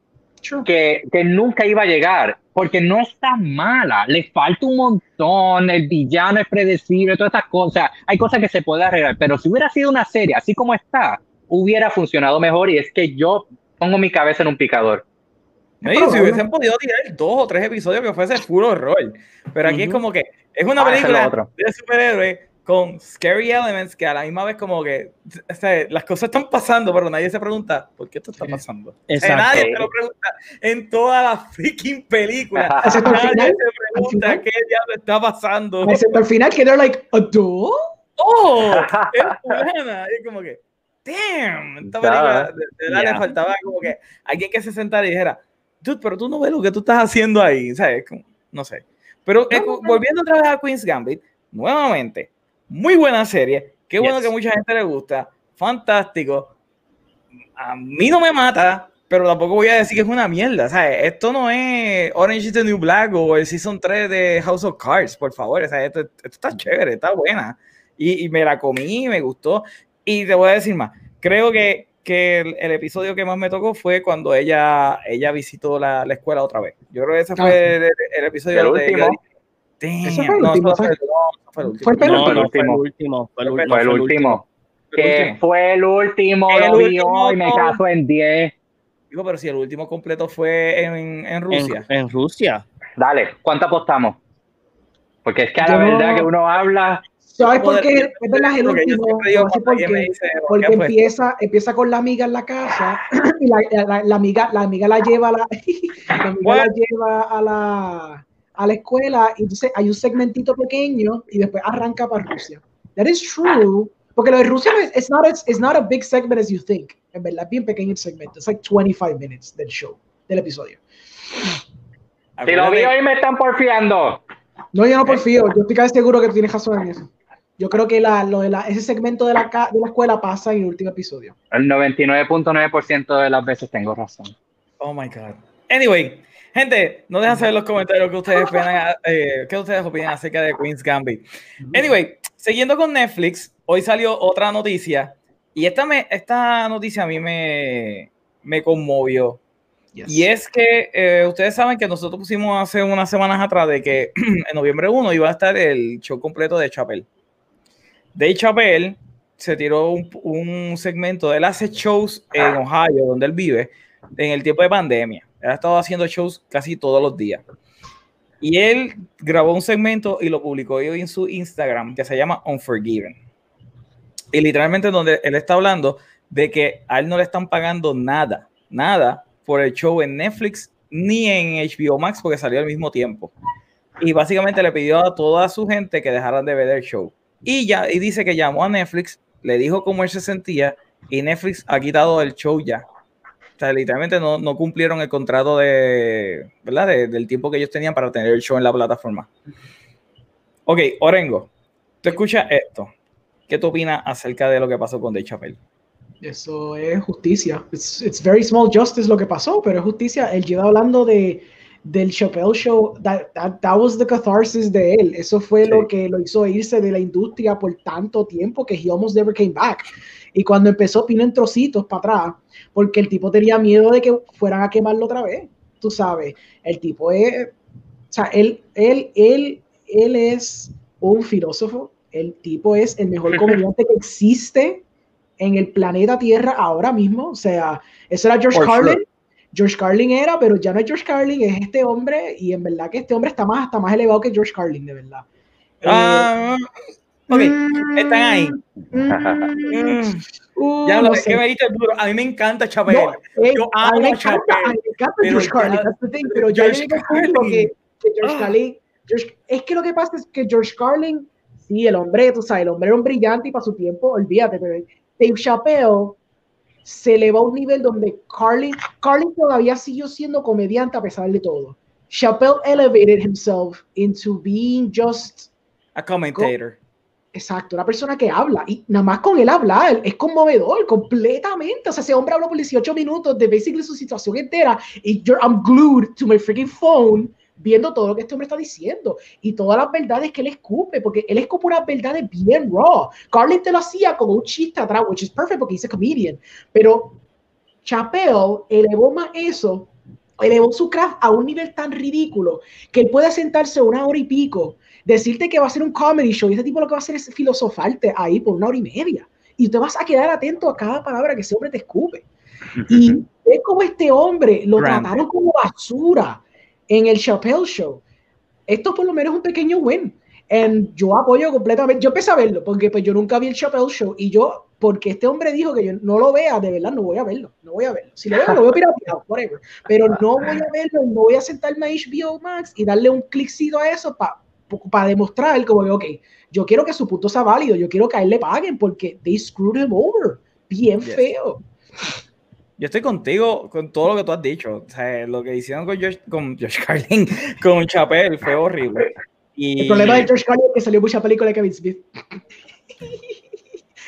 que, que nunca iba a llegar, porque no está mala, le falta un montón, el villano es predecible, todas estas cosas, hay cosas que se puede arreglar, pero si hubiera sido una serie así como está, hubiera funcionado mejor y es que yo pongo mi cabeza en un picador. No, y si hubiesen podido tirar dos o tres episodios que fuese puro horror. Pero aquí es como que es una Ah, es película otro. de superhéroes con scary elements que a la misma vez como que o sea, las cosas están pasando, pero nadie se pregunta ¿por qué esto está pasando? Exacto. nadie se lo pregunta en toda la freaking película. Excepto Nadie final. se pregunta qué diablo está pasando. Excepto al final que they're like, ¿a dog? ¡Oh! Es fulana. Y es como que, damn, esta película de, verdad Yeah. le faltaba como que alguien que se sentara y dijera, dude, pero tú no ves lo que tú estás haciendo ahí, ¿sabes? Como, no sé. Pero eh, No, no. volviendo otra vez a Queen's Gambit, nuevamente, muy buena serie, qué bueno Yes. que mucha gente le gusta, fantástico. A mí no me mata, pero tampoco voy a decir que es una mierda, ¿sabes? Esto no es Orange is the New Black o el Season 3 de House of Cards, por favor, ¿sabes? Esto, esto está chévere, está buena. Y, y me la comí, me gustó. Y te voy a decir más, creo que, que el, el episodio que más me tocó fue cuando ella, ella visitó la, la escuela otra vez. Yo creo que ese Ah, fue sí. el, el episodio El de- último. Damn, Ese fue el no, último, no, fue- no, fue el último. fue el penúltimo. No, no, fue el último. Fue el último. Fue el último. Que fue el último, El lo vi último, hoy, me caso en 10. Digo, pero si el último completo fue en, en Rusia. En, en Rusia. Dale, ¿cuánto apostamos? Porque es que a la Yo- verdad que uno habla, ¿Sabes por qué? Es verdad, el último. siempre digo Te voy a decir cuando por alguien me qué. dice, ¿por Porque pues? empieza, empieza con la amiga en la casa y la, la- la amiga, la amiga la lleva a la, la amiga la lleva a la, a la escuela y entonces hay un segmentito pequeño y después arranca para Rusia. That is true. Porque lo de Rusia no es it's not, it's, it's not a big segment as you think. En verdad, es bien pequeño el segmento. Es like 25 minutes del show, del episodio. si lo vi hoy me están porfiando. No, yo no porfío. Yo estoy casi seguro que tú tienes razón en eso. Yo creo que la, lo de la, ese segmento de la, ca- de la escuela pasa en el último episodio. El 99.9% de las veces tengo razón. Oh my God. Anyway, gente, no dejen saber en los comentarios que ustedes opinan, eh, ustedes opinan acerca de Queen's Gambit. Anyway, siguiendo con Netflix, hoy salió otra noticia y esta, me, esta noticia a mí me, me conmovió. Yes. Y es que eh, ustedes saben que nosotros pusimos hace unas semanas atrás de que en noviembre 1 iba a estar el show completo de Chapel. Dave Chappelle se tiró un, un segmento, él hace shows en Ohio, donde él vive, en el tiempo de pandemia. Ha estado haciendo shows casi todos los días. Y él grabó un segmento y lo publicó hoy en su Instagram que se llama Unforgiven. Y literalmente donde él está hablando de que a él no le están pagando nada, nada por el show en Netflix ni en HBO Max porque salió al mismo tiempo. Y básicamente le pidió a toda su gente que dejaran de ver el show. Y ya y dice que llamó a Netflix, le dijo cómo él se sentía y Netflix ha quitado el show ya. Literalmente no, no cumplieron el contrato de, ¿verdad? De- del tiempo que ellos tenían para tener el show en la plataforma. Ok, Orengo, tú escuchas esto. ¿Qué tú opinas acerca de lo que pasó con Dave Chappelle? Eso es justicia. It's, it's very small justice lo que pasó, pero es justicia. Él lleva hablando de del Chappelle Show. That, that, that was the catharsis de él. Eso fue Sí. lo que lo hizo irse de la industria por tanto tiempo que he almost never came back. Y cuando empezó, vino en trocitos para atrás, porque el tipo tenía miedo de que fueran a quemarlo otra vez. Tú sabes, el tipo es, o sea, él, él, él, él es un filósofo. El tipo es el mejor comediante que existe en el planeta Tierra ahora mismo. O sea, eso era George Carlin. sure. George Carlin era, pero ya no es George Carlin, es este hombre, y en verdad que este hombre está más, hasta más elevado que George Carlin, de verdad. Eh, Ah, ok, mm, están ahí. mm, uh, ya no lo sé. que me diste duro. A mí me encanta Chappelle. No, eh, Yo a mí me amo encanta, me encanta pero George ya- Carlin, that's the thing, pero ya George Carlin. que, que George Ah. Carlin, George- es que lo que pasa es que George Carlin, sí, el hombre, tú sabes, el hombre era un brillante y para su tiempo, olvídate, pero Dave Chappelle se elevó a un nivel donde Carlin, Carlin todavía siguió siendo comediante a pesar de todo. Chappelle elevated himself into being just A commentator. Exacto, una persona que habla y nada más con él hablar es conmovedor completamente. O sea, ese hombre habló por 18 minutos de basically su situación entera y yo, I'm glued to my freaking phone viendo todo lo que este hombre está diciendo y todas las verdades que él escupe, porque él escupe unas verdades bien raw. Carlin te lo hacía como un chiste atrás, which is perfect porque he's a comedian, pero Chappelle elevó más eso, elevó su craft a un nivel tan ridículo que él puede sentarse una hora y pico decirte que va a ser un comedy show y ese tipo lo que va a hacer es filosofarte ahí por una hora y media. y te vas a quedar atento a cada palabra que ese hombre te escupe. Y es como este hombre lo Grande. trataron como basura en el Chappelle Show. Esto por lo menos es un pequeño win. And yo apoyo completamente. Yo empecé a verlo porque pues, yo nunca vi el Chappelle Show y yo, porque este hombre dijo que yo no lo vea, de verdad no voy a verlo. No voy a verlo. Si lo veo, lo veo pirateado, whatever. Pero no voy a verlo, no voy a sentarme a HBO Max y darle un cliccito a eso para demostrar como que, ok, yo quiero que su punto sea válido, yo quiero que a él le paguen porque they screwed him over. Bien Yes. feo. Yo estoy contigo con todo lo que tú has dicho. O sea, lo que hicieron con Josh, con Josh Carlin, con Chappelle, fue horrible. Y... El problema de George Carlin es que salió mucha película de Kevin Smith.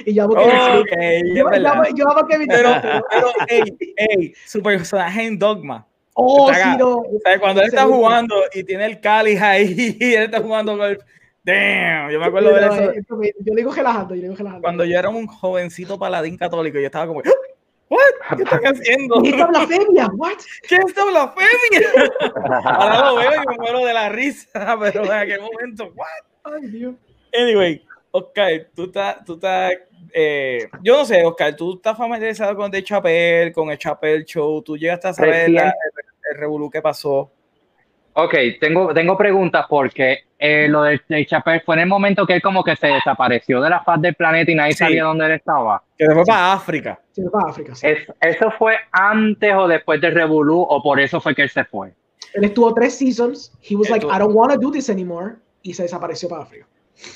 y yo amo Kevin Ok, Smith. es Yo, yo verdad. amo, yo amo Kevin Pero, Smith. pero- pero, ey, ey, su personaje en Dogma. oh, sí, no. O sea, cuando él está Seguro. jugando y tiene el cáliz ahí y él está jugando golf. Damn, yo me acuerdo de eso. Yo le digo relajando, yo le digo relajando. Cuando yo era un jovencito paladín católico, yo estaba como, ¿What? ¿Qué están haciendo? ¿Y esta blasfemia? ¿What? ¿Qué es esta blasfemia? Ahora lo veo y me muero de la risa, pero en aquel momento, ¿what? Ay, Dios. Anyway, Oscar, tú estás, tú estás, eh, yo no sé, Oscar, tú estás familiarizado con The Chapel, con el Chapel Show, tú llegaste a saber la- el, el revolú que pasó. Ok, tengo, tengo preguntas porque eh, lo de, de Chappelle fue en el momento que él como que se desapareció de la faz del planeta y nadie Sí. sabía dónde él estaba. Que se fue para África. Se fue para África. sí. Es- ¿Eso fue antes o después del Revolú o por eso fue que él se fue? Él estuvo tres seasons. He was like, I don't want to do this anymore. Y se desapareció para África.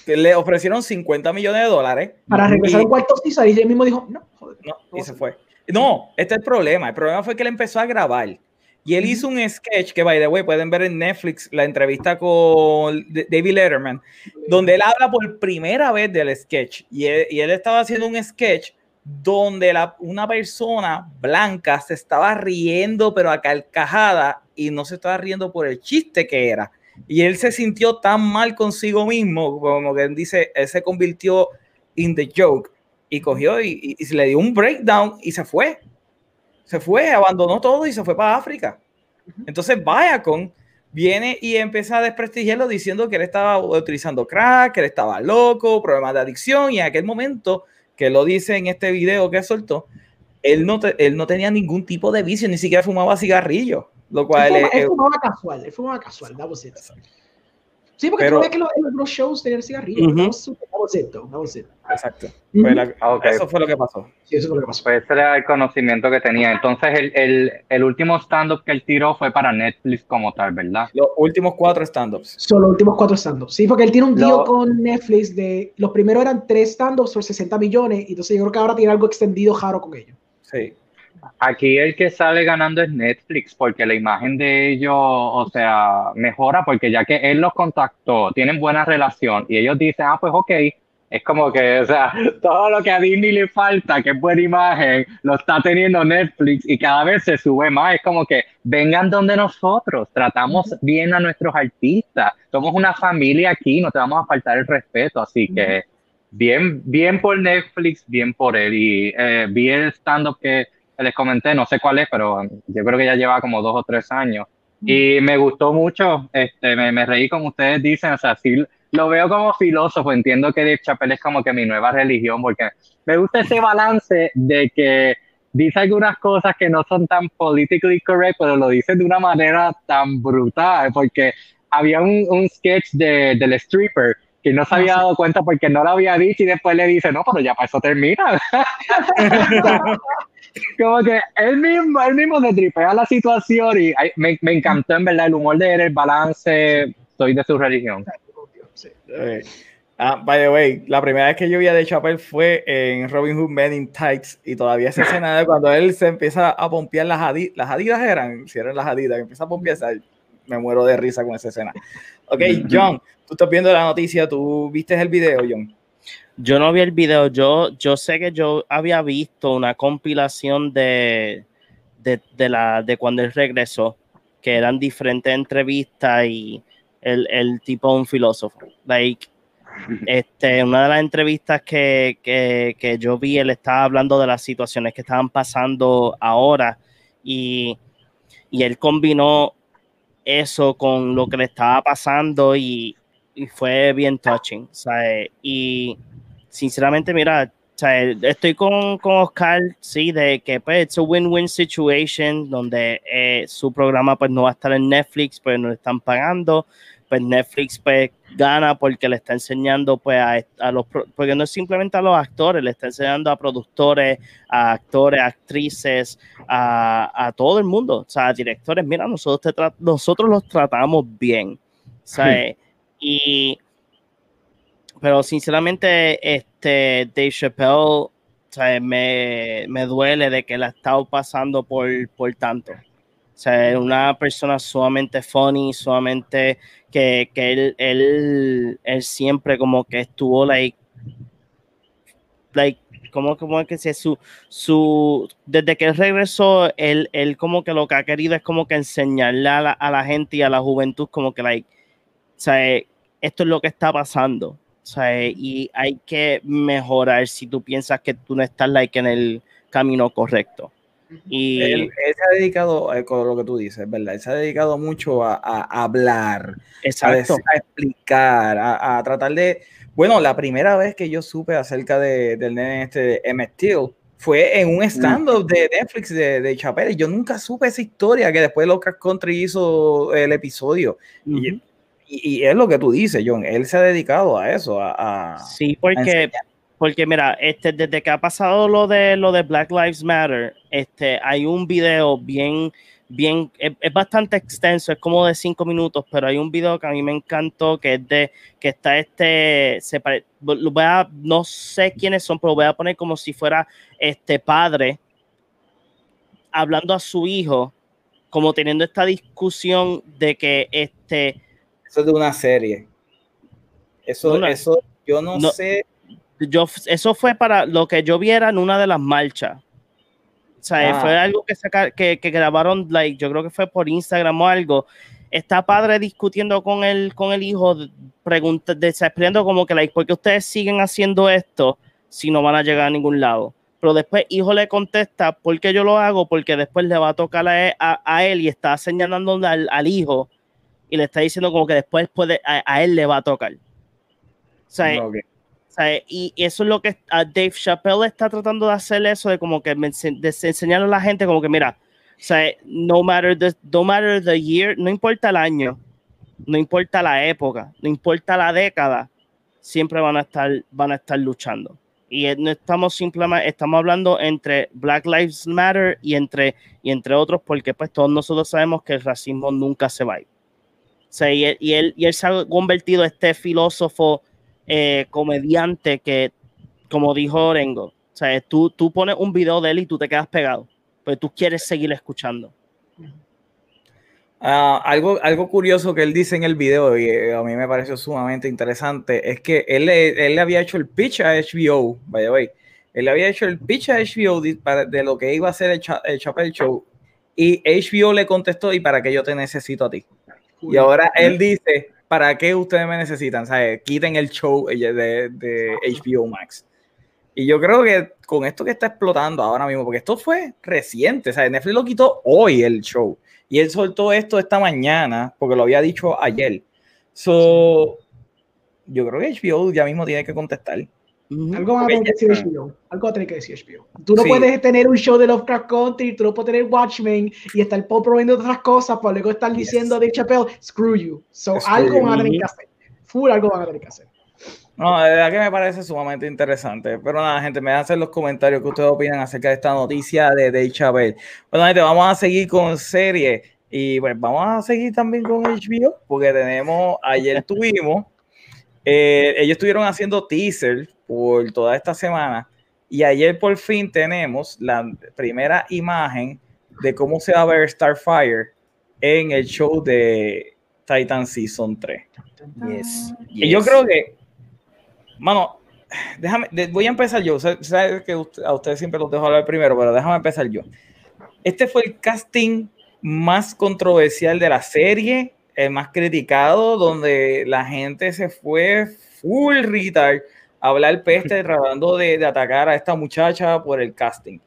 Le ofrecieron 50 millones de dólares. Para regresar y- al cuarto season, y él mismo dijo, no, joder. No, y no se fue. No, este es el problema. El problema fue que él empezó a grabar. Y él hizo un sketch que, by the way, pueden ver en Netflix la entrevista con David Letterman, donde él habla por primera vez del sketch. Y él, y él estaba haciendo un sketch donde la, una persona blanca se estaba riendo, pero a carcajada, y no se estaba riendo por el chiste que era. Y él se sintió tan mal consigo mismo, como que él dice, él se convirtió in the joke y cogió y, y- y se le dio un breakdown y se fue. Se fue, abandonó todo y se fue para África. Entonces Viacom viene y empieza a desprestigiarlo diciendo que él estaba utilizando crack, que él estaba loco, problemas de adicción y en aquel momento, que lo dice en este video que soltó, él no, te- él no tenía ningún tipo de vicio, ni siquiera fumaba cigarrillos, lo Él cual fumaba, es- él fumaba casual, él fumaba casual, that was it. Sí, porque Pero- tú ves que los, en los shows tenían cigarrillos. It, though, that was it. exacto. La- Ah, ok. Eso fue lo que pasó. Sí, eso fue lo que pasó. Pues ese era el conocimiento que tenía. Entonces el, el, el último stand-up que él tiró fue para Netflix como tal, ¿verdad? Los últimos cuatro stand-ups. Son los últimos cuatro stand-ups. Sí, porque él tiene un deal Lo- con Netflix de. Los primeros eran tres stand-ups por 60 millones. Y entonces yo creo que ahora tiene algo extendido jaro con ellos. Sí. Aquí el que sale ganando es Netflix, porque la imagen de ellos, o sea, mejora, porque ya que él los contactó, tienen buena relación, y ellos dicen, ah, pues ok, es como que, o sea, todo lo que a Disney le falta, que es buena imagen, lo está teniendo Netflix, y cada vez se sube más, es como que vengan donde nosotros, tratamos bien a nuestros artistas, somos una familia aquí, no te vamos a faltar el respeto, así que bien, bien por Netflix, bien por él, y eh, vi el stand-up que que les comenté, no sé cuál es, pero yo creo que ya lleva como dos o tres años. Y me gustó mucho, este, me, me reí como ustedes dicen, o sea, sí lo veo como filósofo, entiendo que Dave Chappelle es como que mi nueva religión, porque me gusta ese balance de que dice algunas cosas que no son tan politically correct, pero lo dice de una manera tan brutal, porque había un, un sketch de, del stripper que no se había dado cuenta porque no lo había dicho y después le dice, no, pero ya para eso termina. como que él mismo, él mismo se tripea la situación y ay, me, me encantó en verdad el humor de él, el balance, soy de su religión. Sí. Eh, ah, by the way, la primera vez que yo vi a The Chapel fue en Robin Hood Men in Tights y todavía esa escena de cuando él se empieza a pompear las adidas, las adidas eran, si eran las adidas, que empieza a pompear, ¿sabes? me muero de risa con esa escena. Ok, John, tú estás viendo la noticia, tú viste el video, John. Yo no vi el video, yo, yo sé que yo había visto una compilación de, de, de la, de cuando él regresó, que eran diferentes entrevistas y el, el tipo un filósofo. Like, este, una de las entrevistas que, que, que yo vi, él estaba hablando de las situaciones que estaban pasando ahora y, y él combinó eso con lo que le estaba pasando y, y fue bien touching, ¿sabes? Y sinceramente, mira, sea, estoy con, con Oscar, sí, de que pues es un win-win situation donde eh, su programa pues no va a estar en Netflix, pues no le están pagando, pues Netflix pues gana porque le está enseñando pues a, a, los, porque no es simplemente a los actores, le está enseñando a productores, a actores, actrices, a, a todo el mundo, o sea, a directores, mira, nosotros, te nosotros los tratamos bien, o sea, y pero sinceramente, este Dave Chappelle, me, me, duele de que la ha estado pasando por, por tanto. O sea, es una persona sumamente funny, sumamente que, que él, él, él, siempre como que estuvo, like, like como, como es que sea su, su, desde que él regresó, él, él como que lo que ha querido es como que enseñarle a la, a la gente y a la juventud como que, like, o sea, esto es lo que está pasando sea, y hay que mejorar si tú piensas que tú no estás like, en el camino correcto. Y él, se ha dedicado, eh, con lo que tú dices, ¿verdad? Él se ha dedicado mucho a, a hablar, a, explicar, a, tratar de... Bueno, la primera vez que yo supe acerca de, del nene este Emmett Till fue en un stand-up de Netflix de, de Chappelle. Yo nunca supe esa historia que después Lucas Country hizo el episodio. y, y, es lo que tú dices, John, él se ha dedicado a eso, a... sí, porque, porque mira, este, desde que ha pasado lo de, lo de Black Lives Matter, este, hay un video bien, bien, es, bastante extenso, es como de cinco minutos, pero hay un video que a mí me encantó, que es de, que está este, se lo voy a, no sé quiénes son, pero lo voy a poner como si fuera este padre hablando a su hijo, como teniendo esta discusión de que este eso es de una serie. Eso, eso yo no, sé. Yo, eso fue para lo que yo viera en una de las marchas. O sea, ah. fue algo que, saca, que, que, grabaron, like, yo creo que fue por Instagram o algo. Está padre discutiendo con el, con el hijo, pregunta, explicando como que, like, ¿por qué ustedes siguen haciendo esto si no van a llegar a ningún lado? Pero después hijo le contesta, ¿por qué yo lo hago? Porque después le va a tocar a, a, él y está señalando al, al hijo y le está diciendo como que después puede, a, él le va a tocar. O sea, y, eso es lo que Dave Chappelle está tratando de hacer eso, de como que de enseñarle a la gente como que mira, o sea, no matter, the, no matter the year, no importa el año, no importa la época, no importa la década, siempre van a estar, van a estar luchando. Y no estamos simplemente, estamos hablando entre Black Lives Matter y entre, y entre otros, porque pues todos nosotros sabemos que el racismo nunca se va a ir y, él, y, él, se ha convertido este filósofo eh, comediante que, como dijo Orengo, o sea, tú, tú pones un video de él y tú te quedas pegado, pues tú quieres seguir escuchando. Uh, algo, algo curioso que él dice en el video y eh, a mí me pareció sumamente interesante es que él, él le había hecho el pitch a HBO, by the way, él le había hecho el pitch a HBO de, de lo que iba a ser el, el Chapel Show y HBO le contestó y para qué yo te necesito a ti. Y ahora él dice, ¿para qué ustedes me necesitan? ¿Sabes? Quiten el show de, de, HBO Max. Y yo creo que con esto que está explotando ahora mismo, porque esto fue reciente, ¿sabes? Netflix lo quitó hoy el show. Y él soltó esto esta mañana, porque lo había dicho ayer. So, yo creo que HBO ya mismo tiene que contestar. Algo va a tener que decir HBO. Algo va a tener que decir HBO. Tú no puedes tener un show de Lovecraft Country, tú no puedes tener Watchmen y estar pop promoviendo otras cosas para luego estar diciendo de Chappelle, screw you. So, algo van a tener que hacer. Full, algo van a tener que hacer. No, de verdad que me parece sumamente interesante. Pero nada, gente, me hacen los comentarios que ustedes opinan acerca de esta noticia de Dave Chappelle. Bueno, gente, vamos a seguir con serie y pues vamos a seguir también con HBO porque tenemos, ayer tuvimos, eh, ellos estuvieron haciendo teaser por toda esta semana. Y ayer por fin tenemos la primera imagen de cómo se va a ver Starfire en el show de Titan Season 3. Y yo creo que, mano, déjame, voy a empezar yo. Sabes que a ustedes siempre los dejo hablar primero, pero déjame empezar yo. Este fue el casting más controversial de la serie, el más criticado, donde la gente se fue full retard hablar peste tratando de, de, atacar a esta muchacha por el casting.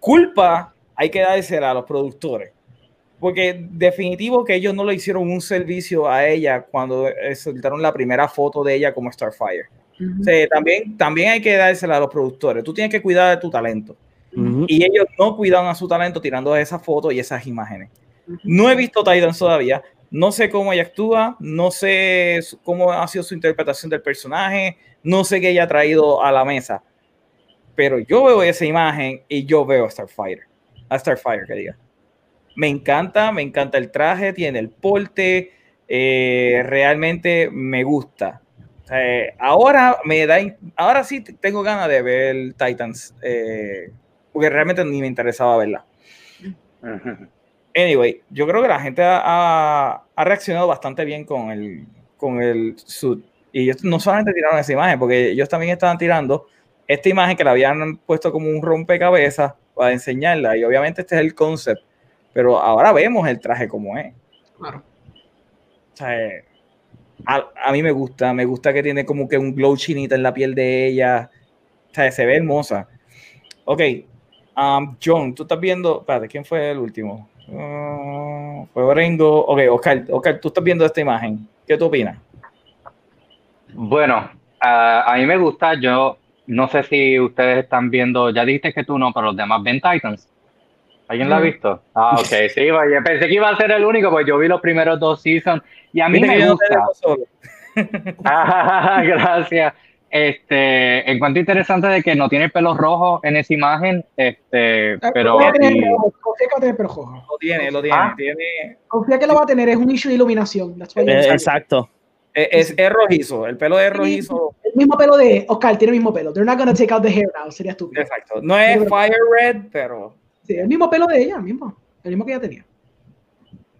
Culpa hay que dársela a los productores, porque definitivo que ellos no le hicieron un servicio a ella cuando soltaron la primera foto de ella como Starfire. Ujú. O sea, también, también hay que dársela a los productores. Tú tienes que cuidar de tu talento. Y ellos no cuidan a su talento tirando esas fotos y esas imágenes. No he visto Titans todavía. No sé cómo ella actúa. No sé cómo ha sido su interpretación del personaje. No sé qué ella ha traído a la mesa. Pero yo veo esa imagen y yo veo a Starfighter. A Starfire, que diga. Me encanta, me encanta el traje, tiene el porte. eh, realmente me gusta. Ahora me da, ahora sí tengo ganas de ver Titans, eh, porque realmente ni me interesaba verla. Anyway, yo creo que la gente ha reaccionado bastante bien con el, con el suit. Y ellos no solamente tiraron esa imagen, porque ellos también estaban tirando esta imagen que la habían puesto como un rompecabezas para enseñarla. Y obviamente este es el concept. Pero ahora vemos el traje como es. Claro. O sea, eh, a, a mí me gusta, me gusta que tiene como que un glow chinita en la piel de ella. O sea, se ve hermosa. Ok, um, John, tú estás viendo, espérate, ¿quién fue el último? Uh, fue Orengo. Ok, Oscar, Oscar, tú estás viendo esta imagen. ¿Qué tú opinas? Bueno, ah, a mí me gusta, yo no sé si ustedes están viendo, ya dijiste que tú no, pero los demás ven Titans. ¿Alguien la ha No. visto? Ah, ok, sí, vaya, pensé que iba a ser el único, pues yo vi los primeros dos seasons y a mí Viste me gusta. solo. Ah, gracias. Este, encuentro interesante de que no tiene el pelo rojo en esa imagen, este, pero Confía que y- tiene- confía que va a tener pelo rojo. Lo tiene, lo tiene. Ah. tiene Confía que lo va a tener, es un issue de iluminación. Eh, exacto. Es, es, es rojizo, el pelo es rojizo. El mismo pelo de Oscar, tiene el mismo pelo. They're not gonna take out the hair now, sería estúpido. Exacto. No es fire red, pero Sí, el mismo pelo de ella, el mismo. El mismo que ella tenía.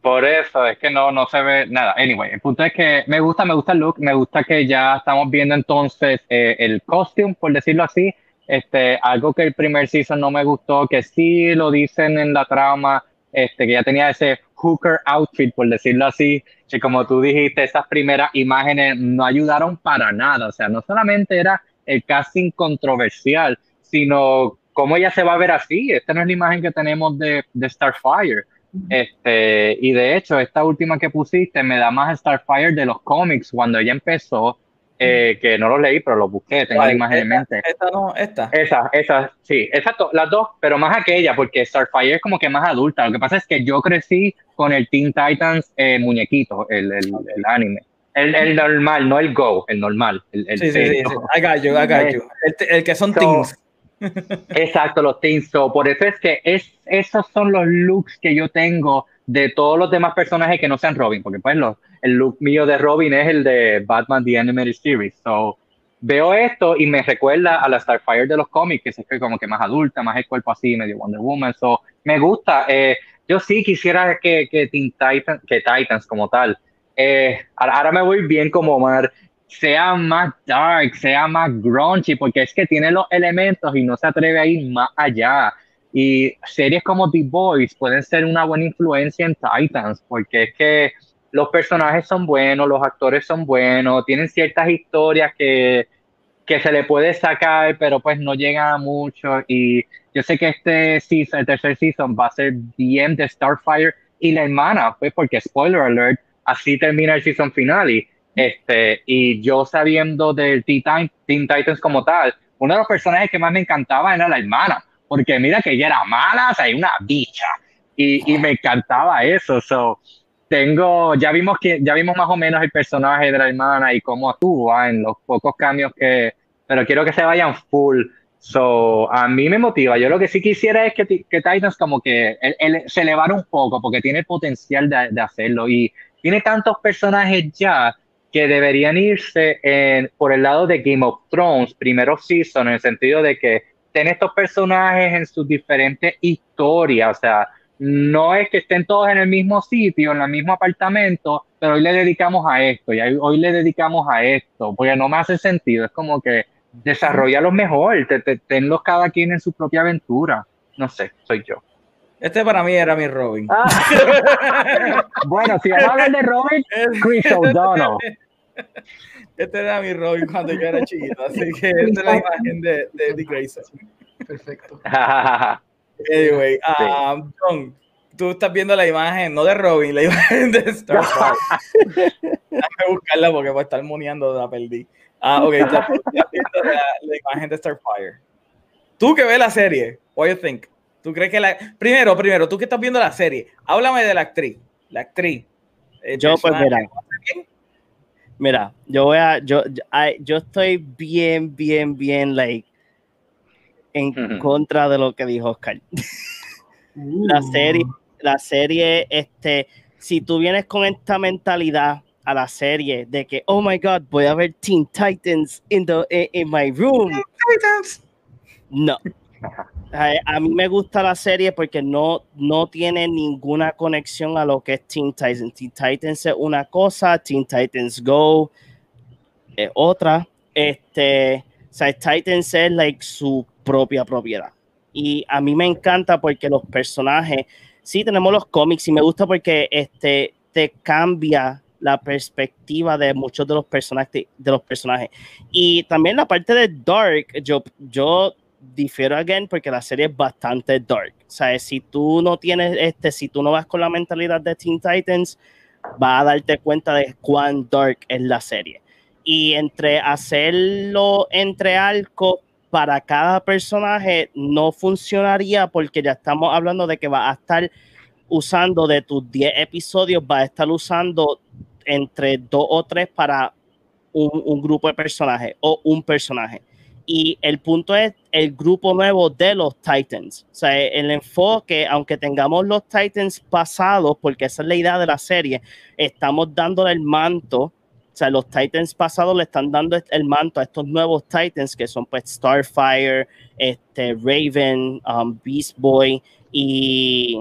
Por eso es que no, no se ve nada. Anyway, el punto es que me gusta, me gusta el look, me gusta que ya estamos viendo entonces eh, el costume, por decirlo así. Este, algo que el primer season no me gustó, que sí lo dicen en la trama, este, que ya tenía ese hooker outfit, por decirlo así, que como tú dijiste, esas primeras imágenes no ayudaron para nada. O sea, no solamente era el casting controversial, sino cómo ella se va a ver así. Esta no es la imagen que tenemos de, de Starfire. Este, y de hecho, esta última que pusiste me da más Starfire de los cómics cuando ella empezó, eh, que no los leí, pero los busqué, tengo la ¿Cuál? imagen en esta, mente. esta no, esta. Esa, esa, sí, exacto, las dos, pero más aquella, porque Starfire es como que más adulta. Lo que pasa es que yo crecí con el Teen Titans eh, muñequito, el, el, el anime. El, el normal, no el Go, el normal. El, el Sí, sí, sí, sí. I got you, I got you. El, el que son So- teens. Exacto, los teens. So, por eso es que es, esos son los looks que yo tengo de todos los demás personajes que no sean Robin, porque pues los, el look mío de Robin es el de Batman The Animated Series. So, veo esto y me recuerda a la Starfire de los cómics, que es como que más adulta, más el cuerpo así, medio Wonder Woman. So, me gusta. Eh, yo sí quisiera que, que Teen que Titans como tal, eh, ahora, ahora me voy bien como Omar, sea más dark, sea más grungy, porque es que tiene los elementos y no se atreve a ir más allá. Y series como The Boys pueden ser una buena influencia en Titans, porque es que los personajes son buenos, los actores son buenos, tienen ciertas historias que, que se le puede sacar, pero pues no llegan a mucho. Y yo sé que este season, el tercer season, va a ser bien de Starfire y la hermana, pues porque spoiler alert, así termina el season finale. Este, y yo sabiendo del Teen, Teen Titans como tal, uno de los personajes que más me encantaba era la hermana, porque mira que ella era mala, o sea, una bicha, y, y me encantaba eso. So, tengo, ya vimos que, ya vimos más o menos el personaje de la hermana y cómo actúa en los pocos cambios que, pero quiero que se vayan full. So, a mí me motiva. Yo lo que sí quisiera es que, que Titans como que él- él se elevara un poco porque tiene el potencial de, de hacerlo. Y tiene tantos personajes ya que deberían irse en- por el lado de Game of Thrones, primero season, en el sentido de que tiene estos personajes en sus diferentes historias, o sea, no es que estén todos en el mismo sitio, en el mismo apartamento, pero hoy le dedicamos a esto y hoy le dedicamos a esto, porque no me hace sentido, es como que desarrollalos mejor, te- te- tenlos cada quien en su propia aventura. No sé, soy yo. Este para mí era mi Robin. Ah. bueno, si vamos a hablar de Robin, Chris O'Donnell. Este era mi Robin cuando yo era chiquito, así que esta es la imagen de, de Dick Grayson. Perfecto. Anyway, um, John, tú estás viendo la imagen, no de Robin, la imagen de Starfire. Déjame buscarla porque voy a estar moneando, la perdí. Ah, ok. La, la, imagen de Starfire. Tú que ves la serie, what do you think? ¿Tú crees que la... Primero, primero, tú que estás viendo la serie, háblame de la actriz. La actriz. Yo, pues, mira. Mira, yo voy a... Yo, yo, estoy bien, bien, bien, like, en contra de lo que dijo Oscar. la uh. serie, la serie, este, si tú vienes con esta mentalidad a la serie de que, oh my god, voy a ver Teen Titans in, the, in, my room. Titans. No. A, mí me gusta la serie porque no, no tiene ninguna conexión a lo que es Teen Titans. Teen Titans es una cosa, Teen Titans Go es otra. Este, o sea, Titans es like su propia propiedad. Y a mí me encanta porque los personajes, sí tenemos los cómics y me gusta porque este, te cambia la perspectiva de muchos de los personajes de los personajes. Y también la parte de dark yo yo difiero again porque la serie es bastante dark. O sea si tú no tienes este si tú no vas con la mentalidad de Teen Titans va a darte cuenta de cuán dark es la serie. Y entre hacerlo entre arcos para cada personaje no funcionaría porque ya estamos hablando de que va a estar usando de tus 10 episodios, va a estar usando entre dos o tres para un, grupo de personajes o un personaje. Y el punto es el grupo nuevo de los Titans. O sea, el enfoque, aunque tengamos los Titans pasados, porque esa es la idea de la serie, estamos dándole el manto. O sea, los Titans pasados le están dando el manto a estos nuevos Titans que son pues Starfire, este, Raven, um, Beast Boy y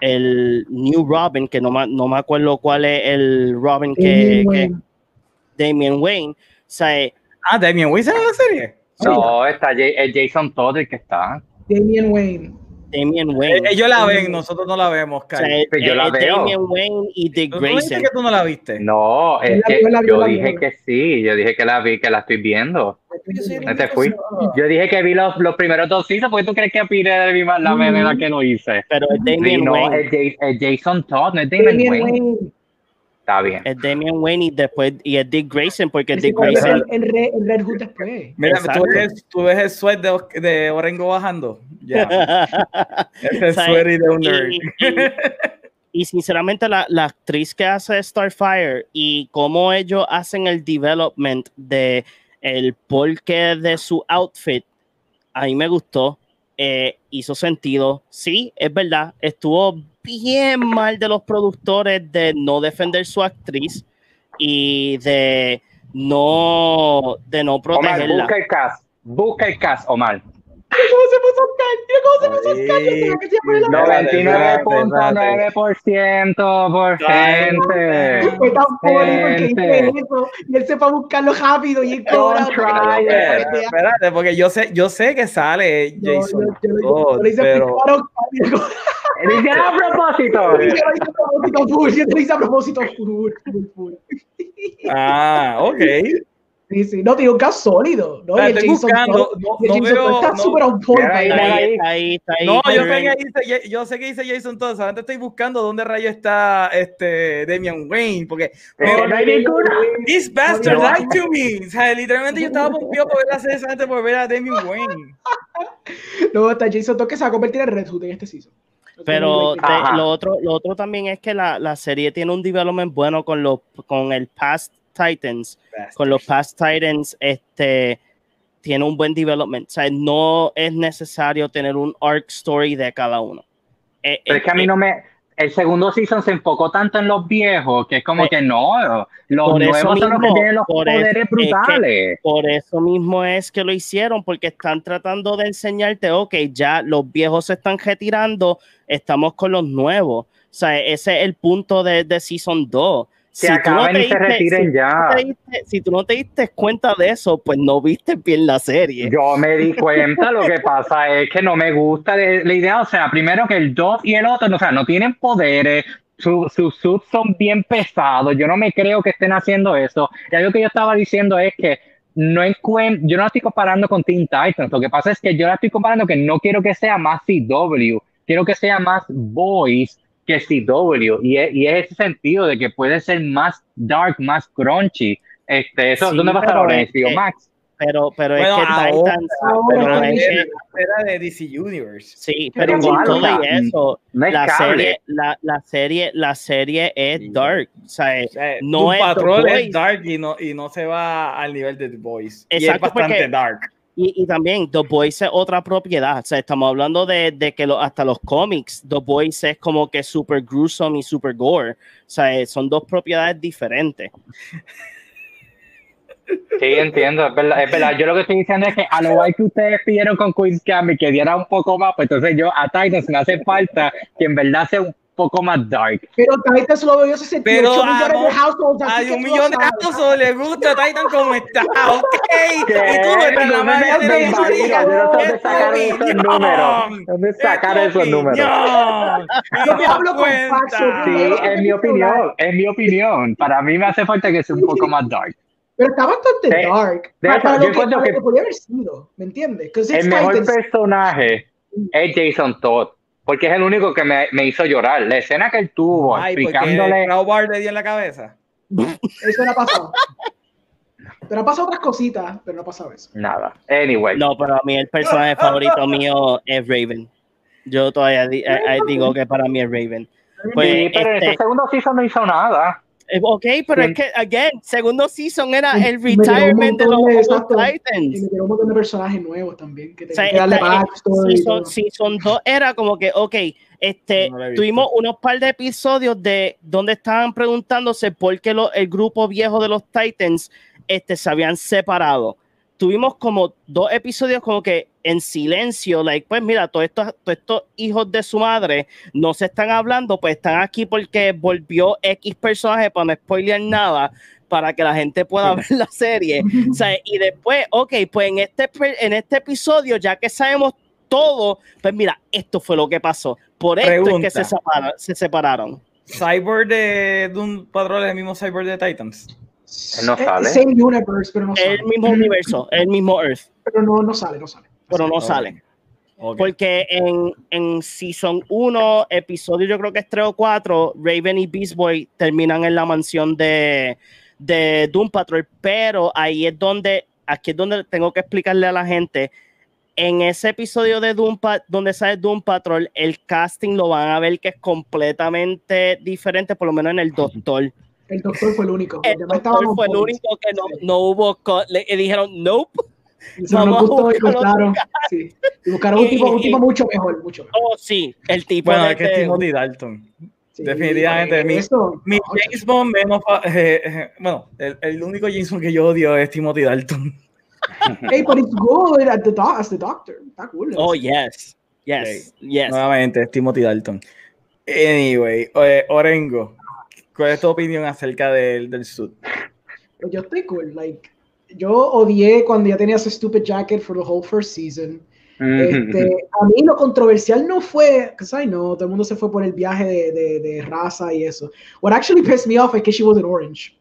el New Robin, que no, no me acuerdo cuál es el Robin que, que Damian Wayne. O sea, ah, Damian Wayne en la serie. No, está es Jason Todd el que está. Damian Wayne. Damian Wayne. Ellos la ven, nosotros no la vemos, Kai. O sea, yo la veo. Damian Wayne y Dick Grayson. ¿No que tú no la viste? No, es que yo dije que sí, yo dije que la vi, que la estoy viendo. No te fui. Yo dije que vi los, los primeros dos seasons, porque tú crees que pide de la manera que lo hice. Pero es Damian no, Wayne. Es, Jason Todd, no es Damian, Wayne. Está bien. Es Damian Wayne y después y es Dick Grayson, porque Dick Grayson. En, Red, Red Hood después. Mira, tú ves, tú ves, el sweat de, de Orengo bajando. Ya. Es el de un nerd. Y, sinceramente, la, la, actriz que hace Starfire y cómo ellos hacen el development de el porqué de su outfit, a mí me gustó. Eh, hizo sentido. Sí, es verdad, estuvo bien mal de los productores de no defender su actriz y de no, de no protegerla. Omar, busca el cast, busca el cast, Omar. ¿Cómo se puso ¿Cómo se puso 99.9% por gente. Fue tan porque hice eso. Y él se fue a buscarlo rápido y él cobra. Espérate, porque yo sé, yo sé que sale Jason. Yo, le hice pero... Dice a propósito. Yo te hice a propósito. Ah, ok. Sí, sí, no, tiene un cast sólido. No, estoy buscando, no, no veo, está súper on point. Ahí, ahí, ahí, ahí, no, yo sé, que dice, yo sé que dice Jason Todd, solamente estoy buscando dónde rayo está este Damian Wayne, porque no, no hay. This bastard lied to me. O sea, literalmente yo estaba pompido por ver la serie solamente por ver a Damian Wayne. no, está Jason Todd que se va a convertir en Red Hood en este season. Pero lo otro, lo otro también es que la, la serie tiene un development bueno con, los, con el past Titans, con los Past Titans, este, tiene un buen development. O sea, no es necesario tener un arc story de cada uno. Eh, Pero es que a mí eh, no me. El segundo season se enfocó tanto en los viejos que es como que no, los nuevos son los que tienen los poderes brutales. por eso mismo es que lo hicieron, porque están tratando de enseñarte, ok, ya los viejos se están retirando, estamos con los nuevos. O sea, ese es el punto de, de Season 2 si acaben y se retiren ya. si tú no te diste cuenta de eso, pues no viste bien la serie. Yo me di cuenta, lo que pasa es que no me gusta la idea, o sea, primero que el 2 y el otro, o sea, no tienen poderes, sus subs son bien pesados, yo no me creo que estén haciendo eso. Y algo que yo estaba diciendo es que no encuentro, yo no la estoy comparando con Teen Titans, lo que pasa es que yo la estoy comparando que no quiero que sea más CW, quiero que sea más Boys que CW. Y es, y ese sentido de que puede ser más dark, más crunchy. Este, eso, Sí, ¿dónde va a estar pero ahora? es ¿En Max? Pero, pero Bueno, es que ahora- Titans, ahora pero es que- Era de DC Universe. sí, Pero pero con todo y eso, No es la serie, la, la serie, la serie es Sí. dark, o sea, O sea, No Doom es Boys. es dark y no, y no se va al nivel de The Boys. y es Exacto, bastante porque- dark. Y, y también The Boys es otra propiedad. O sea, estamos hablando de, que hasta los cómics, The Boys es como que super gruesome y super gore. O sea, eh, son dos propiedades diferentes. Sí, entiendo, es verdad. Yo lo que estoy diciendo es que a lo que ustedes pidieron con Queen's Gambit que diera un poco más, pues entonces yo a Titans me hace falta que en verdad sea un poco más dark. Pero Titans lo veo 68 Pero millones de households. Hay un millón de households le gusta Titan como está, ok. ¿Qué? Y tú no estás en la ¿Dónde magia me- de no sé dónde sacaron esos números. ¿Dónde sacaron esos números? Yo te no hablo con facts, Sí, es mi opinión, es mi opinión. Para mí me hace falta que sea un poco más dark. Pero está bastante De- dark. de para para yo lo que, para lo que- que podía haber sido, ¿me entiendes? El mejor Titans. personaje es Jason Todd, porque es el único que me, me hizo llorar. La escena que él tuvo Ay, explicándole. crowbar le dio en la cabeza. Eso no ha pasado. pero ha pasado otras cositas, pero no ha pasado eso. Nada. Anyway. No, pero a mí el personaje favorito mío es Raven. Yo todavía di- eh, eh, digo que para mí es Raven. Pues, sí, pero en este- este segundo season no hizo nada. Eh, Ok, pero Sí. es que, again, segundo season era Y- el y retirement de los exacto. Y Titans. me dieron un montón de personajes nuevos también, que O sea, tenían que darle esta- eh, y season, season 2 era como que, ok, este, No tuvimos unos par de episodios de donde estaban preguntándose por qué lo- el grupo viejo de los Titans este, se habían separado. Tuvimos como dos episodios como que en silencio, like, pues mira, todos estos, todos estos hijos de su madre no se están hablando, pues están aquí porque volvió X personaje para no spoilear nada, para que la gente pueda ver la serie. O sea, y después, ok, pues en este, en este episodio, ya que sabemos todo, pues mira, esto fue lo que pasó. Por esto es que se, separa- se separaron. Cyborg de Doom Patrol es el mismo Cyborg de Titans. No Eh, sale. Same universe, pero no sale. El mismo universo, el mismo Earth, Pero no, no sale, no sale. pero no sale. Ok. Porque en, en Season 1, episodio yo creo que es 3 o 4, Raven y Beast Boy terminan en la mansión de, de Doom Patrol, pero ahí es donde, aquí es donde tengo que explicarle a la gente, en ese episodio de Doom Pa- donde sale Doom Patrol, el casting lo van a ver que es completamente diferente, por lo menos en el Doctor. El doctor fue el único. El Doctor fue el único que no, Sí. no hubo, le le dijeron, nope. Eso no Vamos nos a gustó y buscaron. Sí. Y buscaron un Y- tipo, un y- tipo mucho mejor, mucho mejor. Oh, sí, el tipo Bueno, de- es que es Timothy Dalton. Sí, definitivamente, por mi- eso, Mi no, James Bond menos. eh, eh, bueno, el, el único James Bond que yo odio es Timothy Dalton. Hey, but it's good at the doc- as the doctor. Está cool. Oh, yes. Yes. Yes. Nuevamente, es Timothy Dalton. Anyway, eh, Orengo, ¿cuál es tu opinión acerca del, del suit? Yo estoy cool. Like, yo odié cuando ya tenía ese stupid jacket for the whole first season. Este, a mí lo controversial no fue, because I know, todo el mundo se fue por el viaje de, de, de raza y eso. What actually pissed me off es que she wasn't orange.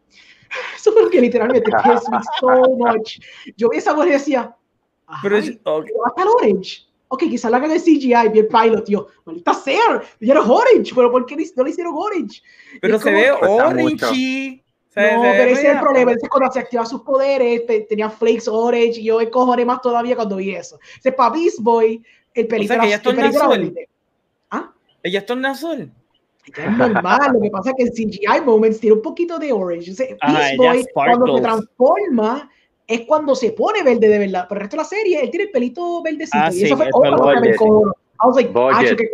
Eso fue lo que literalmente pissed me so much. Yo vi esa voz y decía, Pero es- va a estar orange. Ok, quizás la hagan en CGI, vi el pilot, tío. Maldita sea, ya eres orange, pero ¿por qué no le hicieron orange? pero es se como- ve Cuesta orangey. Se- No, pero ese es el problema. Entonces, cuando se activan sus poderes, te- tenía flakes orange y yo me cojones más todavía cuando vi eso. Entonces, para Beast Boy, el que era- el está pelito era azul. verde. ¿Ah? Ella es tornasol. Ya es normal. Lo que pasa es que en CGI Moments tiene un poquito de orange. Entonces, Ajá, Beast Boy, cuando se transforma, es cuando se pone verde de verdad. Pero el resto de la serie, él tiene el pelito verdecito. Ah, y sí, eso fue pelo lo que me. I was like, ah, que.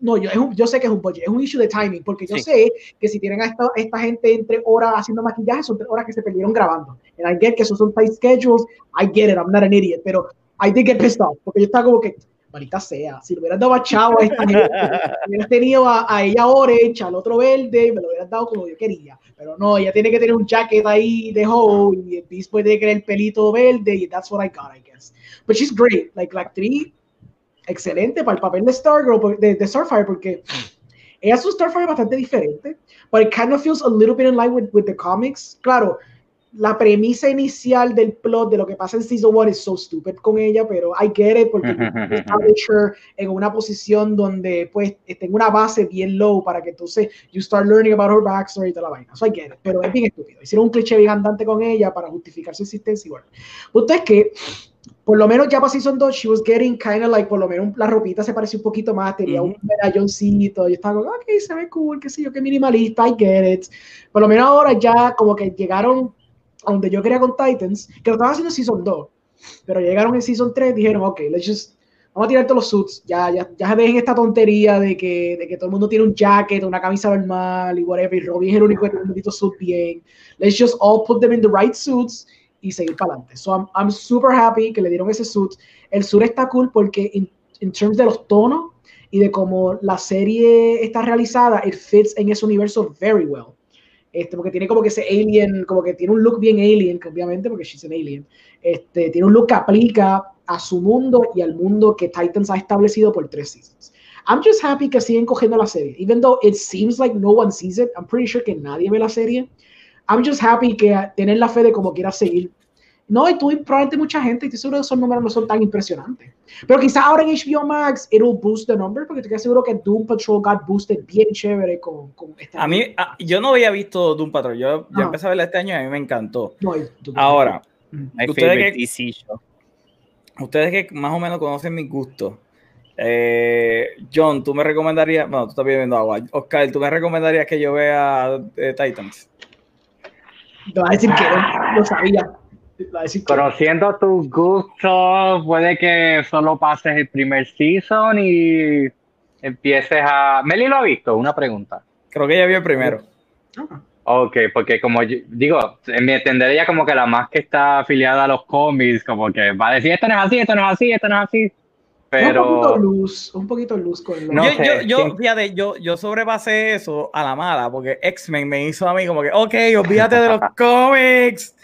No, yo, es un- yo sé que es un budget, es un issue de timing, porque yo Sí. sé que si tienen a esta, esta gente entre horas haciendo maquillaje, son tres horas que se perdieron grabando. And I get que esos son tight schedules, I get it, I'm not an idiot, pero I did get pissed off, porque yo estaba como que, marita sea, si le hubieras dado a Chavo a esta gente, hubieras tenido a, a ella orange, al otro verde, me lo hubieras dado como yo quería. Pero no, ella tiene que tener un jacket ahí de Ho y el Beast tener el pelito verde y that's what I got, I guess. But she's great, like la actriz, excelente para el papel de Stargirl, de, de Starfire, porque ella es un Starfire bastante diferente, but it kind of feels a little bit in line with, with the comics. Claro, la premisa inicial del plot de lo que pasa en Season 1 es so stupid con ella, pero I get it porque her en una posición donde pues tengo una base bien low para que entonces you start learning about her backstory y toda la vaina. So I get it, pero es bien estúpido. Hicieron un cliché bien andante con ella para justificar su existencia igual. Punto es que por lo menos ya para Season 2, she was getting kind of like, por lo menos la ropita se parecía un poquito más, tenía un medalloncito, yo estaba como, ok, se ve cool, qué sé yo, qué minimalista, I get it. Por lo menos ahora ya como que llegaron donde yo quería con Titans, que lo estaban haciendo en Season 2, pero llegaron en Season 3, dijeron, ok, let's just, vamos a tirar todos los suits, ya, ya, ya dejen esta tontería de que, de que todo el mundo tiene un jacket, una camisa normal y whatever, y Robbie es el único que tiene un bonito suit bien, let's just all put them in the right suits, y seguir para adelante. So I'm, I'm, super happy que le dieron ese suit. El sur está cool porque en in terms de los tonos y de cómo la serie está realizada, it fits en ese universo very well. Este, porque tiene como que ese alien, como que tiene un look bien alien, obviamente, porque she's an alien. Este, tiene un look que aplica a su mundo y al mundo que Titans ha establecido por tres seasons. I'm just happy que siguen cogiendo la serie. Even though it seems like no one sees it, I'm pretty sure que nadie ve la serie. I'm just happy que tener la fe de como quiera seguir. No, y tú probablemente mucha gente, y estoy seguro que esos números no son tan impresionantes. Pero quizás ahora en HBO Max, it'll boost the number, porque estoy seguro que Doom Patrol got boosted bien chévere con, con este A mí, a, yo no había visto Doom Patrol, yo, yo empecé a verla este año y a mí me encantó. No, ahora, ustedes que, ustedes que más o menos conocen mis gustos, eh, John, ¿tú me recomendarías, bueno, tú estás viendo agua, Oscar, ¿tú me recomendarías que yo vea eh, Titans? No, a decir que no, lo sabía. Pero siendo tu gusto, puede que solo pases el primer season y empieces a. Meli lo ha visto, una pregunta. Creo que ella vio el primero. Ok, porque como digo, en mi entender ella como que la más que está afiliada a los cómics, como que va a decir esto no es así, esto no es así, esto no es así. Pero... Un poquito luz, un poquito luz con no yo, sé, yo, fíjate, yo, yo sobrepasé eso a la mala, porque X-Men me hizo a mí como que, ok, olvídate de los cómics.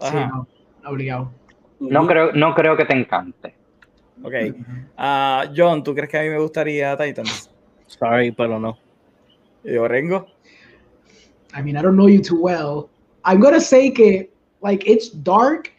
Sí, no, obligado. No creo, no creo que te encante. Ok. Uh, John, ¿tú crees que a mí me gustaría Titans? Sorry, pero no. ¿Y yo, Rengo? I mean, I don't know you too well. I'm gonna say que, like, it's dark,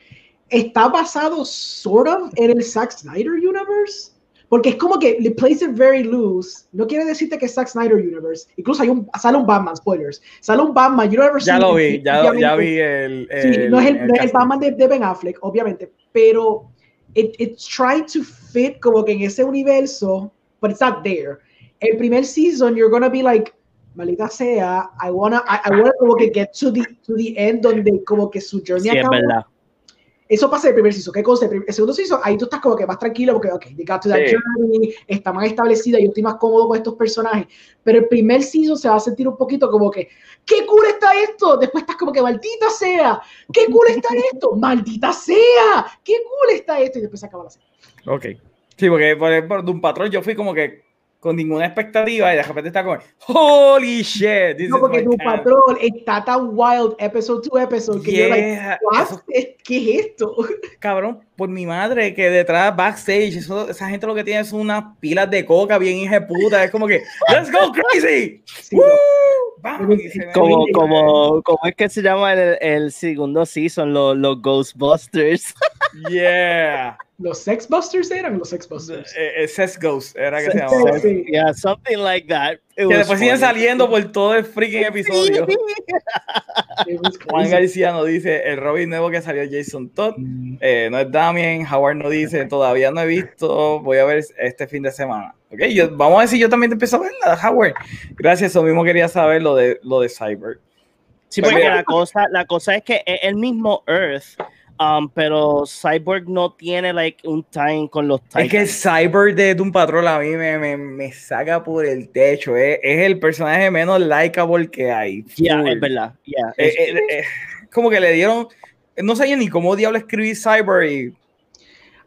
está basado sort of en el Zack Snyder universe. Porque es como que le plays it very loose. No quiere decirte que es Zack Snyder Universe. Incluso hay un, sale un Batman, spoilers. Sale un Batman, you never Ya lo vi, ya, ya, vi el, el, Sí, no es el, el, Batman de, de, Ben Affleck, obviamente. Pero it, it's trying to fit como que en ese universo, but it's not there. El primer season, you're gonna be like, malita sea, I wanna, I, I wanna como que get to the, to the end donde como que su journey sí, acaba. Es verdad eso pasa el primer season. ¿Qué cosa? El, segundo season, ahí tú estás como que más tranquilo porque, ok, they got to that journey, está más establecida, yo estoy más cómodo con estos personajes. Pero el primer season se va a sentir un poquito como que, ¡qué cool está esto! Después estás como que, ¡maldita sea! ¡Qué cool está esto! ¡Maldita sea! ¡Qué cool está esto! Y después se acaba la serie. Ok. Sí, porque por, por de un patrón yo fui como que, con ninguna expectativa y de repente está como holy shit this no porque tu patrón está tan wild episode to episode que yo like, Eso, ¿qué es esto? cabrón por mi madre que detrás backstage eso, esa gente lo que tiene son unas pilas de coca bien hija puta es como que let's go crazy sí, Woo! como, como, como es que se llama el, el segundo season los, los Ghostbusters yeah los Sex Busters eran los Sex Busters. Eh, eh, Sex Ghost era que se llamaba. Yeah, something like that. It que después siguen saliendo por todo el freaking episodio. Juan García nos dice el Robin nuevo que salió Jason Todd. Mm. Eh, no es Damien. Howard nos dice todavía no he visto. Voy a ver este fin de semana. Okay, yo, vamos a ver si yo también empiezo a verla, Howard. Gracias, eso mismo quería saber lo de, lo de Cyber. Sí, porque la cosa, la cosa es que el mismo Earth Um, pero Cyborg no tiene like un time con los Titans. Es que el Cyborg de Doom Patrol a mí me, me, me saca por el techo. Eh. Es el personaje menos likeable que hay. Ya, es verdad. Yeah, eh, eh, como que le dieron. No sabía ni cómo diablo escribir Cyborg. Y...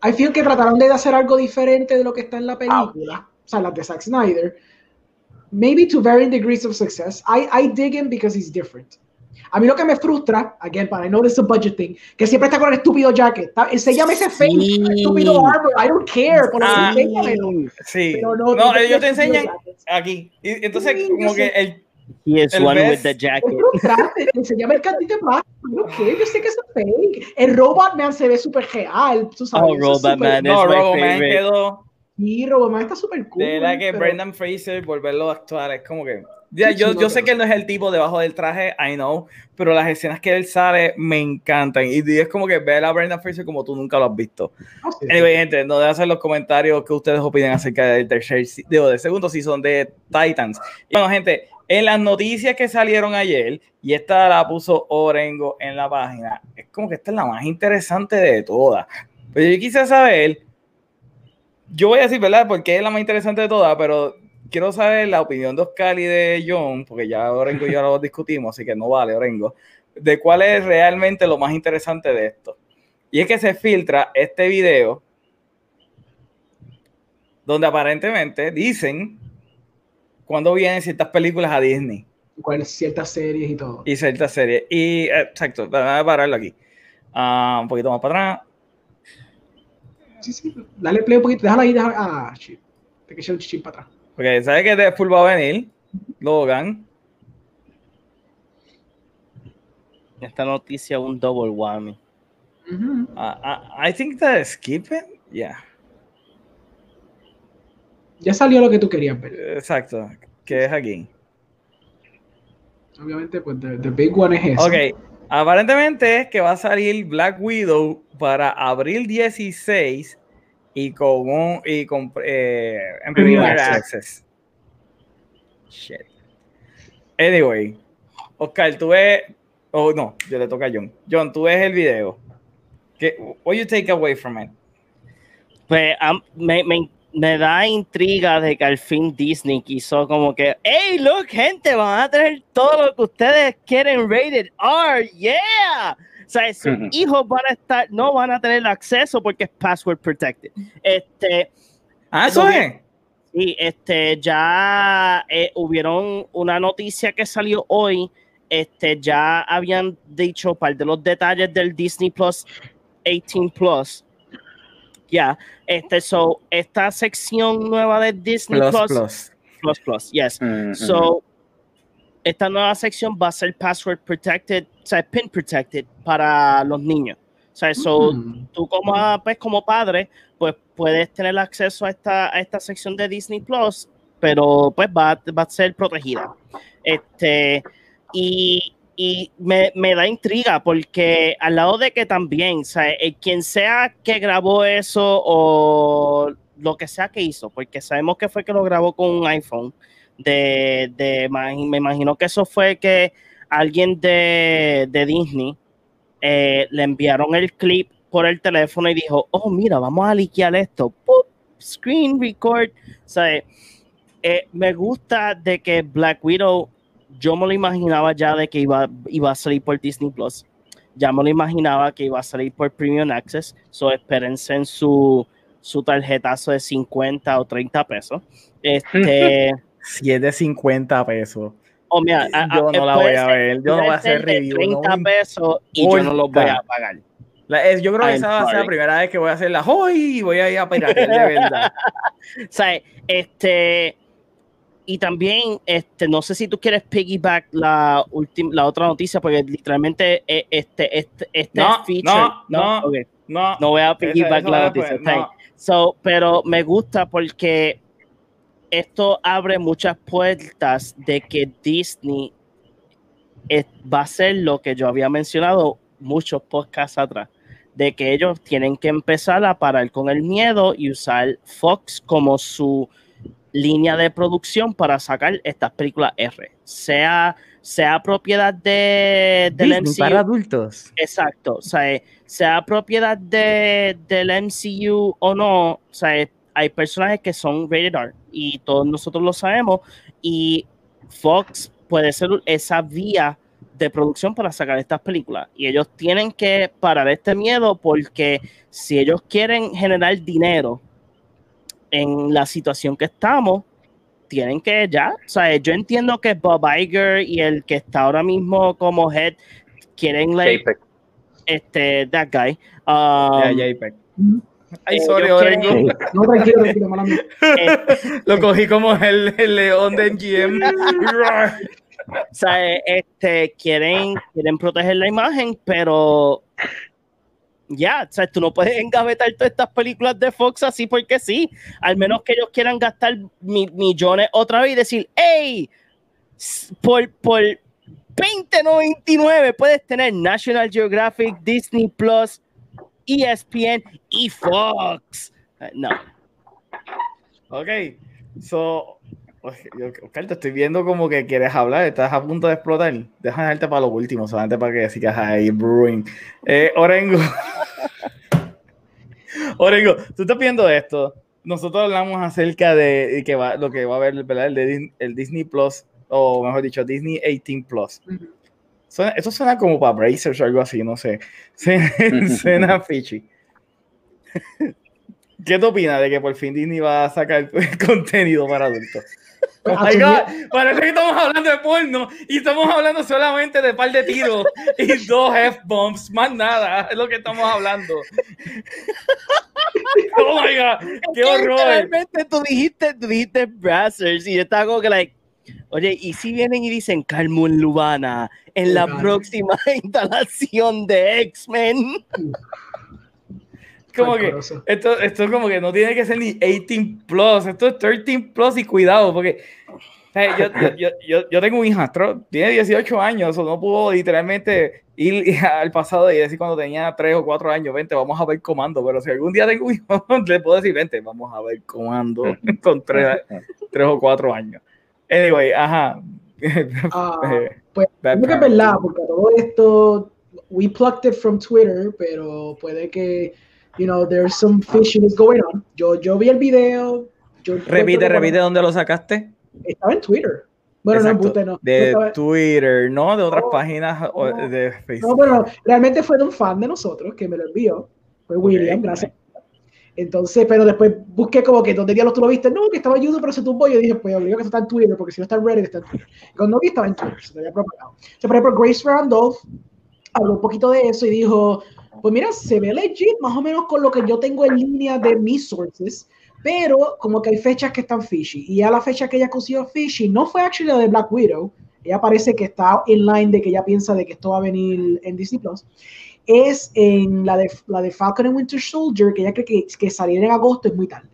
I feel que trataron de hacer algo diferente de lo que está en la película. O sea, la de Zack Snyder. Maybe to varying degrees of success. I, I dig him because he's different. A mí lo que me frustra, again, but I know this is a budget thing, que siempre está con el estúpido jacket. Enséñame ese fake, estúpido armor. I don't care. Por ah, sí. Pero no, no ellos te enseñan aquí. Y, entonces, como que el, He is El one best. with the Es jacket. enseñame el cantito. ¿no? ¿Qué? Yo sé que es fake. El Robot Man se ve súper real. Tú sabes, Oh, es Robot Man. No, It's my Robo Man quedó. Sí, Robot Man está súper cool. De verdad que pero- Brendan Fraser, volverlo a actuar, es como que. Ya, yo, yo sé que él no es el tipo debajo del traje, I know, pero las escenas que él sale me encantan. Y es como que ver a Brendan Fraser como tú nunca lo has visto. No sé. Anyway, gente, no dejen hacer los comentarios que ustedes opinen acerca del tercer, digo, del segundo season de Titans. Bueno, gente, en las noticias que salieron ayer, y esta la puso Orengo en la página, es como que esta es la más interesante de todas. Pero yo quise saber, yo voy a decir, ¿verdad? Porque es la más interesante de todas, pero quiero saber la opinión de Oscar y de John, porque ya Orengo y yo lo discutimos, así que no vale, Orengo, de cuál es realmente lo más interesante de esto. Y es que se filtra este video donde aparentemente dicen cuando vienen ciertas películas a Disney Cuál- ciertas series y todo. y ciertas series. Y eh, exacto, déjame pararlo aquí. Ah, un poquito más para atrás. Sí, sí. Dale play un poquito. Déjalo ahí. Déjalo. Ah, shit. Te que echar un chichín para atrás. Porque sabe que Deadpool va a venir. Logan. Esta noticia es un double whammy. Ujú. Ah, ah, I think that skip it. Yeah, Ya salió lo que tú querías ver. exacto. Que es aquí. Obviamente, pues, the, the big one es eso. Ok, aparentemente es que va a salir Black Widow para abril 16 y con un y con eh, en Premier Access. Access. Shit. Anyway, Oscar, tú ves. Oh, no, yo le toca a John. John, tú ves el video. ¿Qué, what you take away from it? Pues am- me, me- me da intriga de que al fin Disney quiso como que, hey, look, gente, van a tener todo lo que ustedes quieren rated R, yeah. O sea, sus hijos van a estar, no van a tener acceso porque es password protected. Este, Ah, eso es. y este, ya eh, hubieron una noticia que salió hoy. Este, ya habían dicho par de los detalles del Disney Plus 18 Plus. Ya, este, so, esta sección nueva de Disney Plus, Plus, plus. Plus, Plus, yes. Mm, So, esta nueva sección va a ser password protected, o sea, pin protected para los niños. O sea, so, Mm. tú como, pues, como padre, pues puedes tener acceso a esta, a esta sección de Disney Plus, pero pues va, va a ser protegida. Este, y, y me, me da intriga porque al lado de que también, o sea, el quien sea que grabó eso o lo que sea que hizo, porque sabemos que fue que lo grabó con un iPhone, de, de me imagino que eso fue que alguien de, de Disney eh, le enviaron el clip por el teléfono y dijo, oh, mira, vamos a liquear esto. ¡Pup! Screen record. O sea, eh, me gusta de que Black Widow, yo me lo imaginaba ya de que iba, iba a salir por Disney Plus. Ya me lo imaginaba que iba a salir por Premium Access. So espérense en su, su tarjetazo de 50 o 30 pesos. Este, 750 pesos. o mira, a- a- Yo no la puede voy a ver. Yo no voy a hacer de review. no 30 me pesos y yo no los voy a pagar. La- es- yo creo que I'm esa va a ser la primera vez que voy a hacer la hoy y voy a ir a piratear de verdad. O sea, este, y también, este, no sé si tú quieres piggyback la última, la otra noticia, porque literalmente eh, este, este, este No, feature, no, no. Ok, No, no voy a piggyback eso la noticia. no. So, pero me gusta porque esto abre muchas puertas de que Disney es- va a ser lo que yo había mencionado muchos podcasts atrás, de que ellos tienen que empezar a parar con el miedo y usar Fox como su línea de producción para sacar estas películas R, sea, sea propiedad de, del Disney MCU. para adultos. Exacto, o sea, eh, sea propiedad de, del MCU o no, o sea, hay personajes que son rated R y todos nosotros lo sabemos y Fox puede ser esa vía de producción para sacar estas películas y ellos tienen que parar este miedo porque si ellos quieren generar dinero en la situación que estamos, tienen que ya, o sea, yo entiendo que Bob Iger y el que está ahora mismo como head quieren like, JPEG. este, that guy. um, JPEG. Ay, Eh, sorry, Orengo. quieren- No, tranquilo, tranquilo, mala mía. eh, Lo cogí como el, el león de MGM. O sea, este, quieren, quieren proteger la imagen, pero ya, o sea, tú no puedes engavetar todas estas películas de Fox así porque sí. Al menos que ellos quieran gastar millones otra vez y decir, hey, por, por 20.99 puedes tener National Geographic, Disney Plus, ESPN y Fox. No. Ok, so, Oscar, te estoy viendo como que quieres hablar, estás a punto de explotar. Déjame dejarte para lo último, solamente para que sigas ahí, brewing. Eh, Orengo. Orengo, tú estás viendo esto. Nosotros hablamos acerca de que va, lo que va a haber El, el Disney Plus, o mejor dicho, Disney 18 Plus. Eso suena como para Brazers o algo así, no sé. Suena fishy. ¿Qué te opinas de que por fin Disney va a sacar contenido para adultos? Oh parece que estamos hablando de porno y estamos hablando solamente de par de tiros y dos F-bombs, más nada, es lo que estamos hablando. Oh my god, qué horror. Realmente tú dijiste, tú dijiste Brazzers y yo estaba como que, like, oye, y si vienen y dicen Carmen Lubana en la próxima instalación de X-Men como que esto, esto como que no tiene que ser ni 18 plus, esto es 13 plus y cuidado, porque yo, yo, yo, yo, tengo un hijastro, tiene 18 años, o no pudo literalmente ir al pasado y decir cuando tenía 3 o 4 años, vente, vamos a ver comando, pero si algún día tengo un hijo, le puedo decir, vente, vamos a ver comando con 3, 3 o 4 años. Anyway, ajá. Uh, pues creo que es verdad, porque todo esto, we plucked it from Twitter, pero puede que you know, there's some fishiness going on. Yo, yo vi el video. Yo repite, repite, ¿dónde lo sacaste? Estaba en Twitter. Bueno, no, no. De Twitter, no de otras páginas de Facebook. No, pero realmente fue de un fan de nosotros que me lo envió. Fue William, gracias. Entonces, pero después busqué como que donde diablos tú lo viste. No, que estaba en YouTube, pero se tumbó. Y yo dije, pues obligado que está en Twitter, porque si no está en Reddit, está en Twitter. Cuando vi, estaba en Twitter, se había propagado. Sea, por ejemplo, Grace Randolph habló un poquito de eso y dijo, pues mira, se ve legit, más o menos con lo que yo tengo en línea de mis sources, pero como que hay fechas que están fishy. Y ya la fecha que ella consiguió fishy no fue actually la de Black Widow, ella parece que está in line de que ella piensa de que esto va a venir en Disney Plus. Es en la de, la de Falcon and Winter Soldier, que ella cree que, que salir en agosto es muy tarde.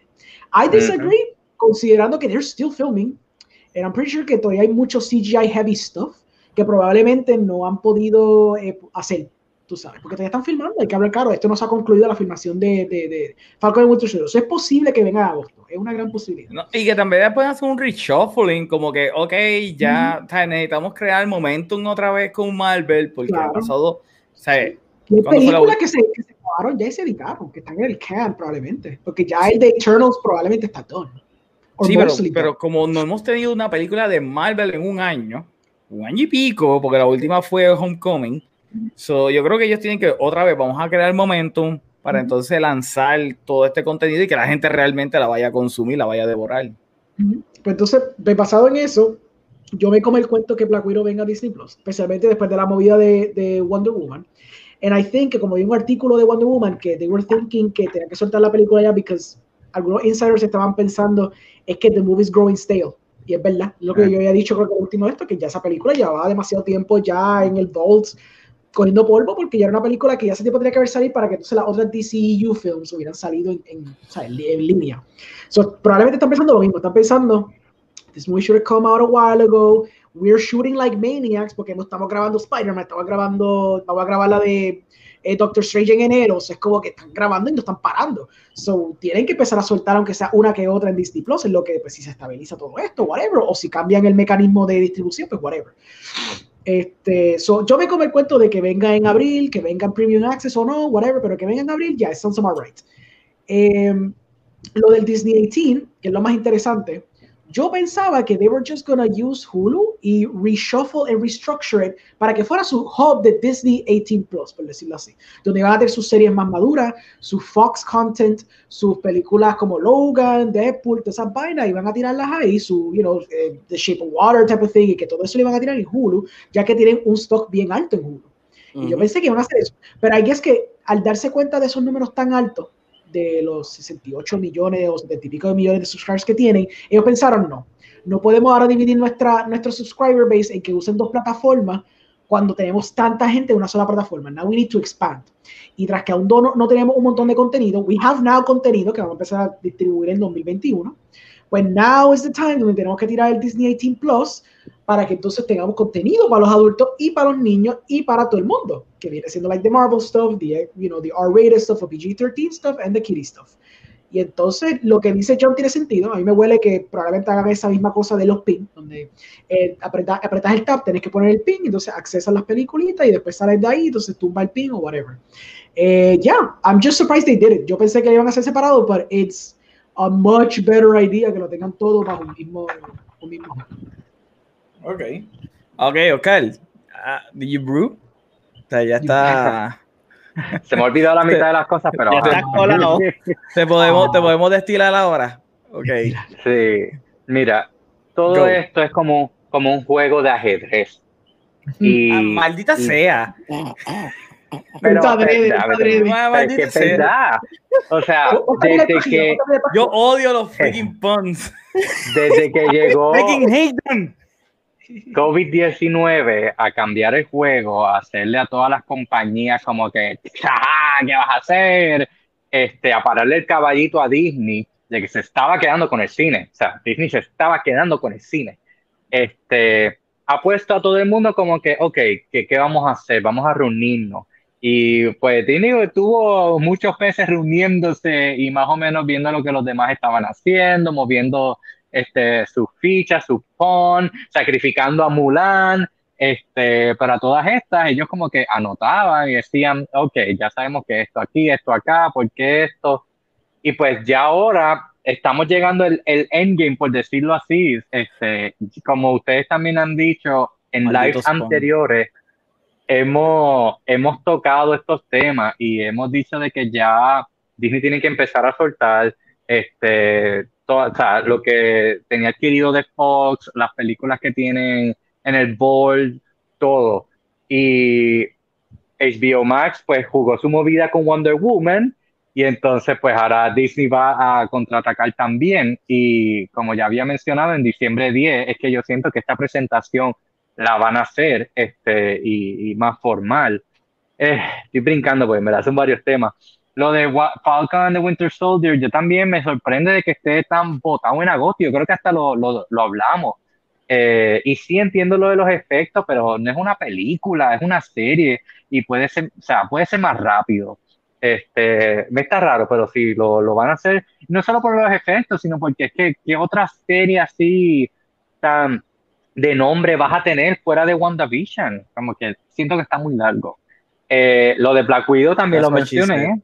I disagree, considerando que they're still filming, and I'm pretty sure que todavía hay mucho CGI heavy stuff que probablemente no han podido eh, hacer tú sabes, porque todavía están filmando, hay que hablar claro, esto no se ha concluido la filmación de, de, de Falcon and Winter Soldier, es posible que venga a agosto, es una gran posibilidad. y que también pueden hacer un reshuffling, como que, ok, ya necesitamos crear momentum otra vez con Marvel, porque ha pasado, o sea, hay películas que se, que se acabaron ya se editaron, que están en el can probablemente, porque ya el de Eternals probablemente está done. Sí, pero, pero como no hemos tenido una película de Marvel en un año, un año y pico, porque la última fue Homecoming, So, yo creo que ellos tienen que, otra vez, vamos a crear momentum para entonces lanzar todo este contenido y que la gente realmente la vaya a consumir, la vaya a devorar. Pues entonces, basado en eso, yo me como el cuento que Black Widow venga a Disney Plus, especialmente después de la movida de, de Wonder Woman. And I think que como vi un artículo de Wonder Woman que they were thinking que tenían que soltar la película ya porque algunos insiders estaban pensando es que the movie is growing stale. Y es verdad, lo que yo había dicho creo que el último de esto, que ya esa película llevaba demasiado tiempo ya en el vault cogiendo polvo porque ya era una película que ya hace tiempo tenía que haber salido para que entonces las otras DCU films hubieran salido en, en, o sea, en, línea. So, probablemente están pensando lo mismo, están pensando, this movie should have come out a while ago, we're shooting like maniacs porque no estamos grabando Spider-Man, estamos grabando, vamos a grabar la de eh, Doctor Strange en enero, o sea, es como que están grabando y no están parando. So, tienen que empezar a soltar aunque sea una que otra en Disney Plus, en lo que pues si se estabiliza todo esto, whatever, o si cambian el mecanismo de distribución, pues whatever. Este, yo me como el cuento de que venga en abril, que venga en Premium Access o no, whatever, pero que venga en abril, ya, yeah, sounds about right. Eh, lo del Disney 18, que es lo más interesante, yo pensaba que they were just gonna use Hulu y reshuffle and restructure it para que fuera su hub de Disney 18 Plus, por decirlo así, donde van a tener sus series más maduras, su Fox content, sus películas como Logan, Deadpool, todas esas vainas, y van a tirarlas ahí, su, you know, uh, The Shape of Water type of thing, y que todo eso le van a tirar en Hulu, ya que tienen un stock bien alto en Hulu. Y yo pensé que iban a hacer eso, pero ahí es que al darse cuenta de esos números tan altos, de los 68 millones o 70 y pico de millones de subscribers que tienen, ellos pensaron, no, no podemos ahora dividir nuestra, nuestro subscriber base en que usen dos plataformas cuando tenemos tanta gente en una sola plataforma. Now we need to expand. Y tras que aún no, no tenemos un montón de contenido, we have now contenido que vamos a empezar a distribuir en 2021. Pues now is the time donde tenemos que tirar el Disney 18 Plus para que entonces tengamos contenido para los adultos y para los niños y para todo el mundo, que viene siendo like the Marvel stuff, the, you know, the R-rated stuff, the PG-13 stuff, and the kiddie stuff. Y entonces lo que dice John tiene sentido. A mí me huele que probablemente hagan esa misma cosa de los pins, donde eh, apretas, el tab, tenés que poner el pin, entonces accesas las peliculitas y después sales de ahí, entonces tumba el pin o whatever. Eh, yeah, I'm just surprised they did it. Yo pensé que iban a ser separados, but it's a much better idea que lo tengan todo bajo un mismo. Un mismo. Ok. Ok, Oscar. Uh, did you brew? O sea, ya está. Se me ha olvidado la mitad de las cosas, pero. te, podemos, te podemos destilar ahora. Ok. Sí. Mira, todo esto es como, como un juego de ajedrez. Y, ah, maldita sea. Pero, maldita sea. O sea, desde que. Yo odio los freaking puns. Desde que llegó. COVID-19 a cambiar el juego, a hacerle a todas las compañías como que, ¿qué vas a hacer? Este, a pararle el caballito a Disney de que se estaba quedando con el cine. O sea, Disney se estaba quedando con el cine. Este, ha puesto a todo el mundo como que, ok, ¿qué, qué vamos a hacer? Vamos a reunirnos. Y pues Disney tuvo muchos peces reuniéndose y más o menos viendo lo que los demás estaban haciendo, moviendo este, sus fichas, su pawn, sacrificando a Mulan, este, para todas estas, ellos como que anotaban y decían, ok, ya sabemos que esto aquí, esto acá, ¿por qué esto? Y pues ya ahora estamos llegando el, el endgame, por decirlo así, este, como ustedes también han dicho en lives anteriores, hemos, hemos tocado estos temas y hemos dicho de que ya Disney tiene que empezar a soltar este, todo, o sea, lo que tenía adquirido de Fox, las películas que tienen en el board, todo. Y HBO Max pues jugó su movida con Wonder Woman y entonces pues ahora Disney va a contraatacar también y como ya había mencionado en diciembre 10 es que yo siento que esta presentación la van a hacer este, y, más formal. Eh, estoy brincando pues me la son varios temas lo de Falcon and the Winter Soldier, yo también me sorprende de que esté tan botado en agosto. Yo creo que hasta lo, lo, lo hablamos. Eh, y sí entiendo lo de los efectos, pero no es una película, es una serie y puede ser, o sea, puede ser más rápido. Este, me está raro, pero sí, lo, lo van a hacer, no solo por los efectos, sino porque es que, ¿qué otra serie así tan de nombre vas a tener fuera de WandaVision? Como que siento que está muy largo. Eh, lo de Black Widow también lo mencioné.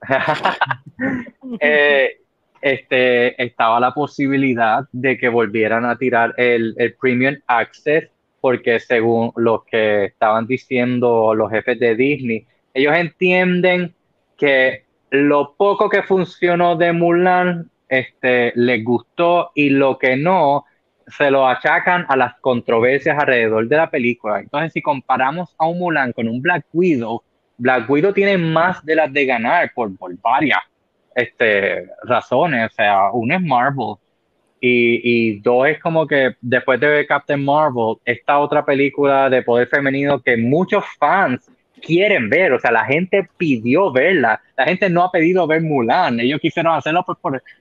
Eh, este, estaba la posibilidad de que volvieran a tirar el, el Premium Access, porque según lo que estaban diciendo los jefes de Disney, ellos entienden que lo poco que funcionó de Mulan este, les gustó y lo que no se lo achacan a las controversias alrededor de la película. Entonces, si comparamos a un Mulan con un Black Widow, Black Widow tiene más de las de ganar por, por varias este, razones. O sea, uno es Marvel y, dos es como que después de Captain Marvel, esta otra película de poder femenino que muchos fans quieren ver, o sea, la gente pidió verla, la gente no ha pedido ver Mulan, ellos quisieron hacerlo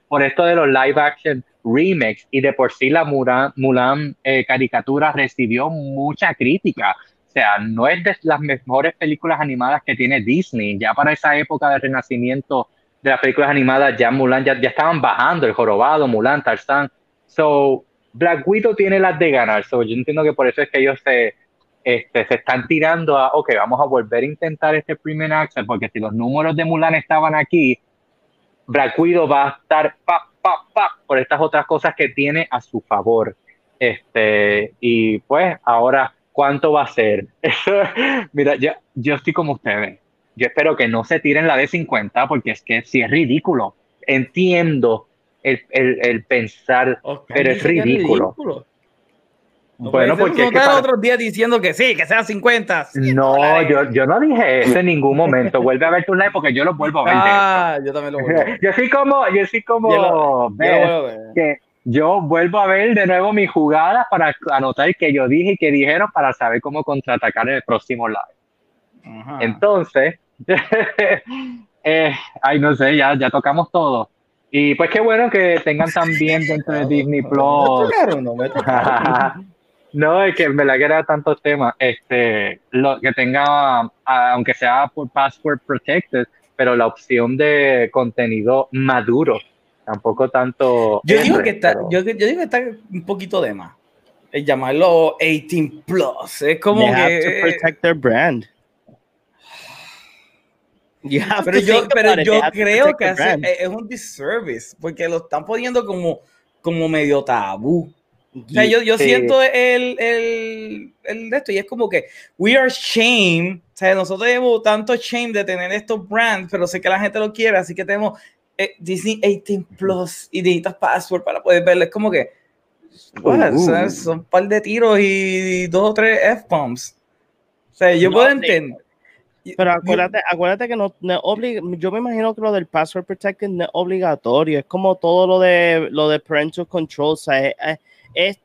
por esto de los live action remakes. Y de por sí la Mulan, Mulan eh, caricatura recibió mucha crítica sea, no es de las mejores películas animadas que tiene Disney. Ya para esa época de renacimiento de las películas animadas, ya Mulan ya, ya estaban bajando, el jorobado, Mulan, Tarzán. So, Black Widow tiene las de ganar. So, yo entiendo que por eso es que ellos se, este, se están tirando a, ok, vamos a volver a intentar este Premium Access, porque si los números de Mulan estaban aquí, Black Widow va a estar pa, pa, pa, por estas otras cosas que tiene a su favor. Este, y pues ahora cuánto va a ser. mira, yo, yo estoy como ustedes. Yo espero que no se tiren la de 50 porque es que si es ridículo. Entiendo el, el, el pensar, pero es ridículo. No Bueno, porque no es que para- otros días diciendo que sí, que sea 50. 100 No, yo, yo no dije eso en ningún momento. Vuelve a ver tu live porque yo lo vuelvo a ver. Ah, yo también lo vuelvo a ver. Yo soy como, yo soy como Yo lo- Yo lo que yo vuelvo a ver de nuevo mis jugadas para anotar que yo dije y que dijeron para saber cómo contraatacar en el próximo live. Ajá. Entonces, eh, ay, no sé, ya, ya tocamos todo. Y pues qué bueno que tengan también dentro de Disney Me Plus. no me es que en verdad que era tantos temas, este, lo que tenga, aunque sea por password protected, pero la opción de contenido maduro, tampoco tanto. Yo digo R, que está, pero- yo, yo digo que está un poquito de más. El llamarlo 18 plus. Es como They have to que. protect their brand. Pero to yo, pero yo creo que hace- brand. es un disservice. Porque lo están poniendo como, como medio tabú. O sea, yo, yo siento el, el, el de esto y es como que we are shame. O sea, nosotros tenemos tanto shame de tener estos brands, pero sé que la gente lo quiere, así que tenemos eh, Disney 18 Plus y necesitas password para poder verlo. Es como que what? O sea, Uh. son un par de tiros y dos o tres F-bombs. O sea, yo No, puedo entender. Pero acuérdate, acuérdate que no, no es obli- yo me imagino que lo del password protected no es obligatorio, es como todo lo de lo de parental control, o sea, es, es- es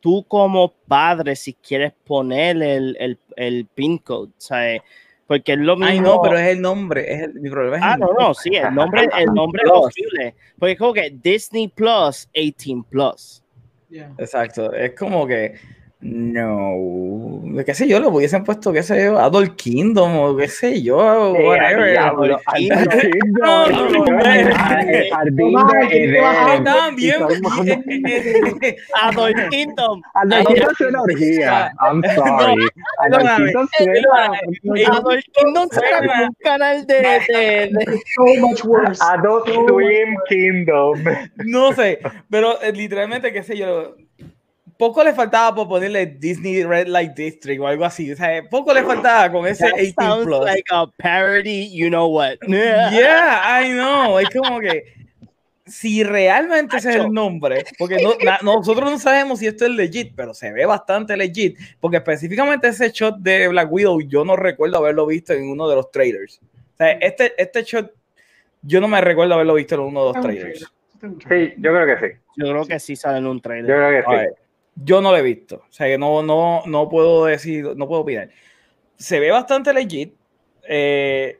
tú como padre si quieres poner el, el, el pin code, o sea, porque es lo mismo. Ay, no, pero es el nombre. Es el, mi problema es Ah, el no, nombre. no, sí, el nombre, el nombre es Plus. horrible. Porque es como que Disney Plus, 18 Plus. Yeah. Exacto, es como que no, qué sé yo, le hubiesen puesto, qué sé yo, Adult Kingdom o qué sé yo, Eh, whatever. diablo, Sí, al- no. al- No, no, no, no. el jardín Omar, de ¿qué te vas a Ah, Adult Kingdom. Adolfito es una orgía. I'm sorry. Adolfito suena. Adult Kingdom será un canal de, So much worse. Adult Swim Kingdom. No sé, pero eh, literalmente, qué sé yo, poco le faltaba por ponerle Disney Red Light District o algo así, o sea, poco le faltaba con ese That 18 sounds Plus. like a parody, you know what. Yeah, I know. Es como que si realmente ese es el nombre, porque no- na- nosotros no sabemos si esto es legit, pero se ve bastante legit, porque específicamente ese shot de Black Widow yo no recuerdo haberlo visto en uno de los trailers. O sea, este, este shot yo no me recuerdo haberlo visto en uno de los trailers. Sí, yo creo que sí. Yo creo que sí sale en un Yo trailer. creo que sí. Yo no lo he visto, o sea, que no, no, no puedo decir, no puedo opinar. Se ve bastante legit. eh,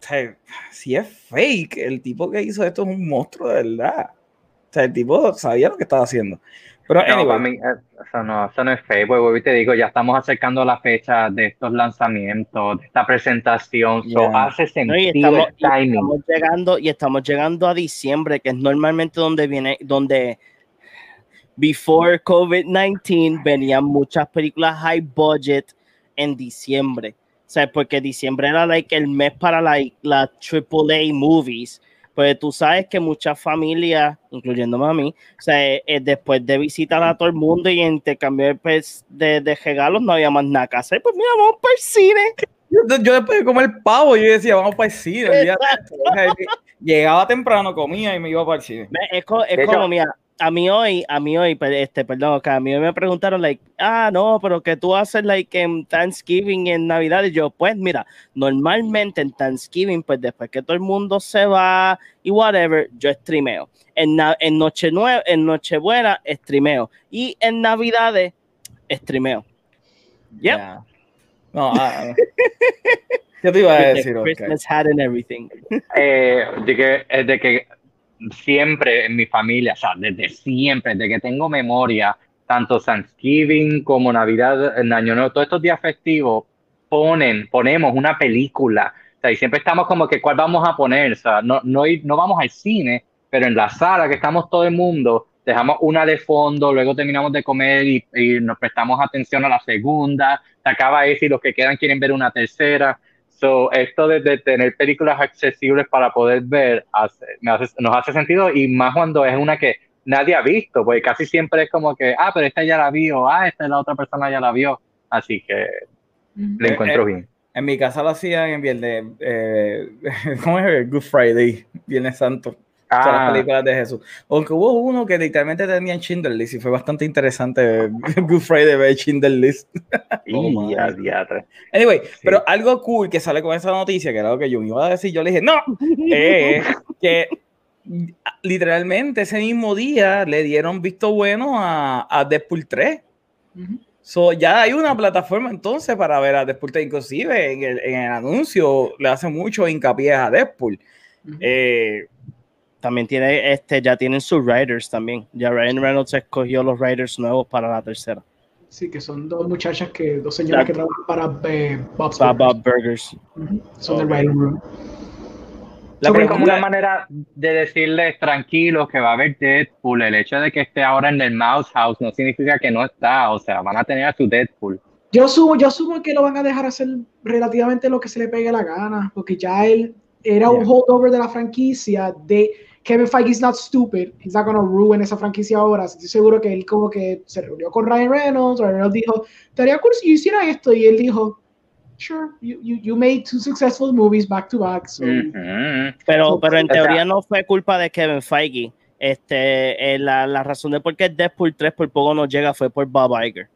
o sea, si es fake, el tipo que hizo esto es un monstruo de verdad. O sea, el tipo sabía lo que estaba haciendo. Pero, No, anyway, mí, eh, eso no, eso no es fake, porque vuelvo y te digo, ya estamos acercando la fecha de estos lanzamientos, de esta presentación, so Yeah. hace No, y sentido estamos, el y timing. estamos llegando y estamos llegando a diciembre, que es normalmente donde viene, donde before COVID-19 venían muchas películas high budget en diciembre. O sea, porque diciembre era like el mes para like, las AAA movies. Pues tú sabes que muchas familias, incluyéndome a mí, o sea, eh, eh, después de visitar a todo el mundo y intercambiar pues, de, de regalos, no había más nada que hacer. Pues mira, vamos para el cine. yo, yo después de comer pavo, yo decía, vamos para el cine. olvídate. O sea, llegaba temprano, comía y me iba para el cine. Es, es De hecho- como, mira, a mí hoy, a mí hoy, este, perdón, que a mí hoy me preguntaron, like, ah, no, pero que tú haces, like, en Thanksgiving, en Navidad, y yo, pues, mira, normalmente en Thanksgiving, pues, después que todo el mundo se va y whatever, yo streameo. En, na- en, Noche Nue- en Nochebuena, streameo. Y en Navidades, streameo. Yep. Ya. No, no. ¿Qué te iba a decir? Christmas hat and everything. Eh, de que, eh, de que siempre en mi familia, o sea, desde siempre, desde que tengo memoria, tanto Thanksgiving como Navidad, en Año Nuevo, todos estos días festivos, ponen, ponemos una película. O sea, y siempre estamos como que, ¿cuál vamos a poner? O sea, no, no, no vamos al cine, pero en la sala que estamos todo el mundo, dejamos una de fondo, luego terminamos de comer y, y nos prestamos atención a la segunda, se acaba esa y los que quedan quieren ver una tercera. So, esto de, de tener películas accesibles para poder ver hace- me hace- nos hace sentido y más cuando es una que nadie ha visto, porque casi siempre es como que, ah, pero esta ya la vio, ah, esta la otra persona ya la vio, así que Ujú. lo Eh, encuentro eh, bien. En mi casa lo hacían en viernes, eh, ¿cómo es? Good Friday, Viernes Santo. O sea, las Ah, películas de Jesús. Aunque hubo uno que literalmente tenía en Schindler List y fue bastante interesante. Good Friday ver Schindler List. diatre. Anyway, pero algo cool que sale con esa noticia, que era lo que yo iba a decir, yo le dije, no, es que literalmente ese mismo día le dieron visto bueno a, a Deadpool 3. Ujú. So, ya hay una plataforma entonces para ver a Deadpool 3, inclusive en el, en el anuncio le hace mucho hincapié a Deadpool. Ujú. Eh, También tiene, este, ya tienen sus writers también. Ya Ryan Reynolds escogió los writers nuevos para la tercera. Sí, que son dos muchachas que, dos señoras que trabajan para eh, Bob's Bob Burgers. Bob Burgers. Ujú. Son del writing room. la como una manera de decirles tranquilos que va a haber Deadpool. El hecho de que esté ahora en el Mouse House no significa que no está. O sea, van a tener a su Deadpool. Yo asumo, yo asumo que lo van a dejar hacer relativamente lo que se le pegue la gana, porque ya él era un holdover de la franquicia de Kevin Feige is not stupid, he's not gonna ruin esa franquicia ahora. Estoy seguro que él como que se reunió con Ryan Reynolds, Ryan Reynolds dijo, estaría cool si yo hiciera esto, y él dijo, sure, you, you, you made two successful movies back to back, so Ujú. Pero, So, pero en teoría no fue culpa de Kevin Feige. Este, eh, la, la razón de por qué Deadpool 3 por poco no llega fue por Bob Iger.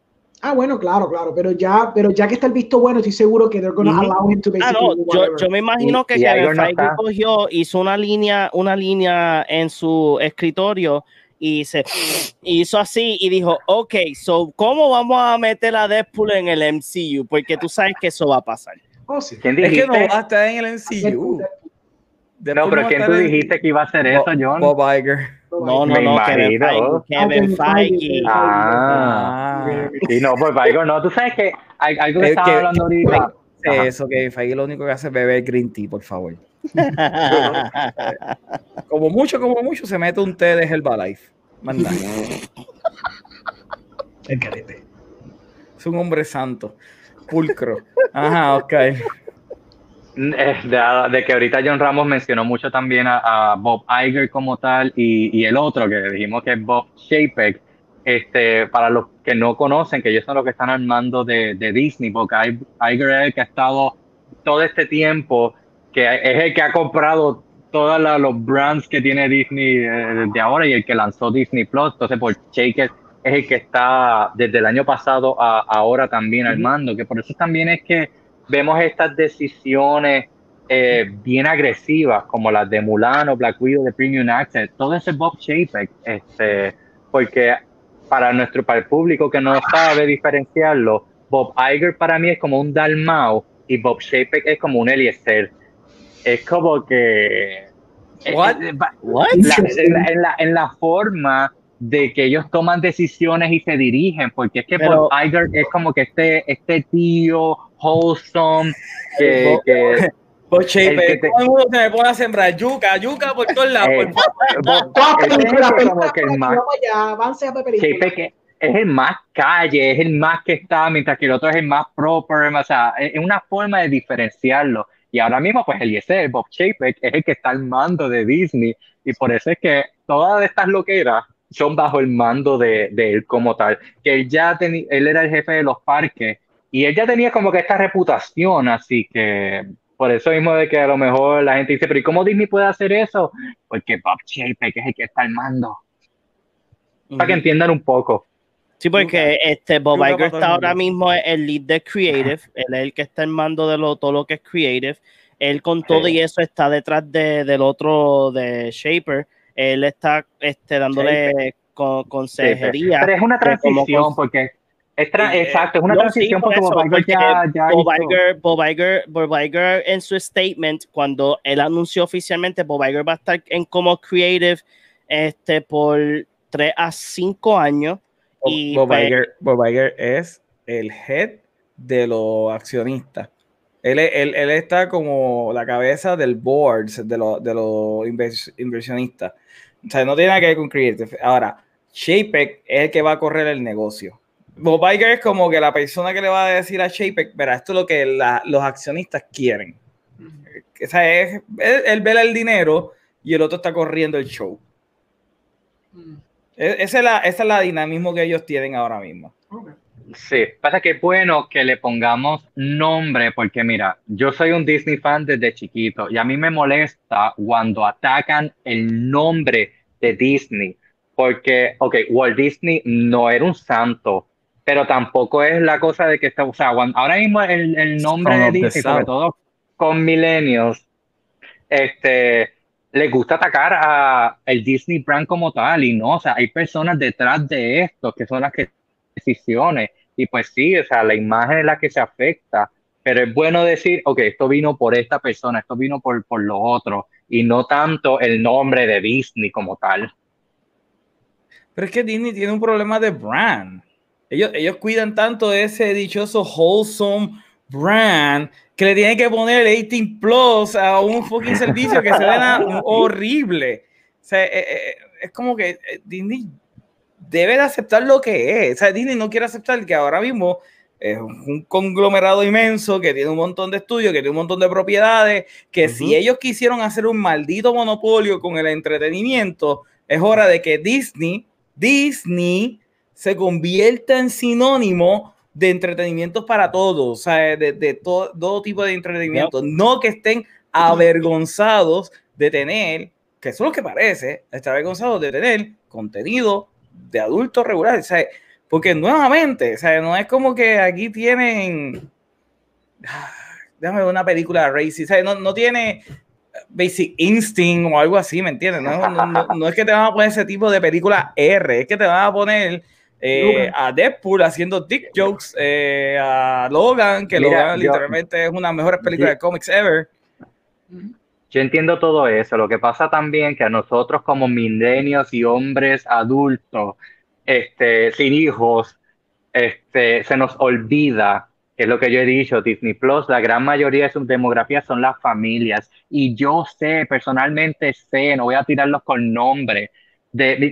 Ah, bueno, claro, claro, pero ya, pero ya que está el visto bueno, estoy seguro que they're gonna Ujú. allow him to Ah, basically no, yo, me imagino que Kevin Feige cogió, hizo una línea, una línea en su escritorio y se hizo así y dijo, ok, so, ¿cómo vamos a meter a Deadpool en el MCU? Porque tú sabes que eso va a pasar. Oh, sí. ¿Quién es que no va a estar en el MCU. No, pero ¿quién tú dijiste que iba a hacer eso, John? Bob Iger. No, no, Me no, Kevin. Feige, Kevin Kevin Feige, Feige. Ah. Ah. Y no, pues Vigo, no. Tú sabes que hay algo que Es estaba que- hablando ahorita. Eso, que Feige lo único que hace es beber green tea, por favor. Como mucho, como mucho, se mete un té de Herbalife. Manda. El carete. Es un hombre santo. Pulcro. Ajá, ok. Eh, De, de que ahorita John Ramos mencionó mucho también a, a Bob Iger como tal y, y el otro que dijimos que es Bob Chapek. Este, para los que no conocen, que ellos son los que están al mando de, de Disney, porque Iger es el que ha estado todo este tiempo, que es el que ha comprado todos los brands que tiene Disney eh, desde ahora y el que lanzó Disney Plus. Entonces, por Chapek es el que está desde el año pasado a ahora también al Ujú. mando, que por eso también es que vemos estas decisiones eh, bien agresivas, como las de Mulan o Black Widow de Premium Access, todo ese Bob Chapek, este, porque para nuestro para el público que no sabe diferenciarlo, Bob Iger para mí es como un Dalmau y Bob Chapek es como un Eliezer. Es como que What? eh, eh, va- What? en, la, en, la, en la forma de que ellos toman decisiones y se dirigen, porque es que Pero- Bob Iger es como que este, este tío wholesome que, Bob- que El que te- todo el mundo se me pone a sembrar yuca, yuca por todos lados. Eh, por es el que el más es el calle, es el más que está, mientras que el otro es el más proper, o sea, es una forma de diferenciarlo. Y ahora mismo, pues Eliezer, Bob Chapek, es el que está al mando de Disney, y por eso es que todas estas loqueras son bajo el mando de, de él como tal, que él ya tenía, él era el jefe de los parques, y él ya tenía como que esta reputación, así que por eso mismo de que a lo mejor la gente dice, pero ¿y cómo Disney puede hacer eso? Porque Bob Chapek es el que está al mando, para que entiendan un poco. Sí, porque este Bob Iger está ahora mismo el lead de creative, él es el que está en mando de lo, todo lo que es creative. Él con todo Sí. y eso está detrás de, del otro de Shaper. Él está este, dándole con, consejería. Pero es una transición porque es tra- Eh, exacto, es una No, transición sí, por porque Bob ya, ya Bob Iger, Bob, Iger, Bob Iger en su statement, cuando él anunció oficialmente, Bob Iger va a estar en como creative este, por 3 a 5 años. Y Bob, pues, Iger, Bob Iger es el head de los accionistas. Él, él, él está como la cabeza del board de los de los invers- inversionistas. O sea, no tiene nada que ver con Creative. Ahora, Shapek es el que va a correr el negocio. Bob Iger es como que la persona que le va a decir a Shapek, verá, esto es lo que la- los accionistas quieren. O sea, es, él, él vela el dinero y el otro está corriendo el show. Mm, E- Esa es la, esa es la dinamismo que ellos tienen ahora mismo. Sí, pasa que es bueno que le pongamos nombre, porque mira, yo soy un Disney fan desde chiquito y a mí me molesta cuando atacan el nombre de Disney, porque, ok, Walt Disney no era un santo, pero tampoco es la cosa de que está, o sea, ahora mismo el, el nombre de Disney, sobre todo con millennials, este, les gusta atacar a el Disney brand como tal y no, o sea, hay personas detrás de esto que son las que decisiones y pues sí, o sea, la imagen es la que se afecta, pero es bueno decir, ok, esto vino por esta persona, esto vino por, por lo otro y no tanto el nombre de Disney como tal. Pero es que Disney tiene un problema de brand. Ellos, ellos cuidan tanto de ese dichoso wholesome brand que le tienen que poner el 18 Plus a un fucking servicio que se ve horrible. O sea, eh, eh, es como que eh, Disney debe de aceptar lo que es. O sea, Disney no quiere aceptar que ahora mismo es un conglomerado inmenso que tiene un montón de estudios, que tiene un montón de propiedades, que si ellos quisieron hacer un maldito monopolio con el entretenimiento, es hora de que Disney, Disney se convierta en sinónimo de entretenimiento para todos, o sea, de, todo, tipo de entretenimiento, no que estén avergonzados de tener, que eso es lo que parece, estar avergonzados de tener contenido de adultos regulares, o sea, porque nuevamente, o sea, no es como que aquí tienen, déjame ver una película racist, o sea, no, no tiene Basic Instinct o algo así, ¿me entiendes? No, no, no, es que te van a poner ese tipo de película R, es que te van a poner eh, a Deadpool haciendo dick jokes, eh, a Logan, que Logan literalmente es una de las mejores películas de cómics ever. Yo entiendo todo eso. Lo que pasa también que a nosotros como milenios y hombres adultos, este, sin hijos, este, se nos olvida, que es lo que yo he dicho, Disney Plus, la gran mayoría de sus demografías son las familias. Y yo sé, personalmente sé, no voy a tirarlos con nombre,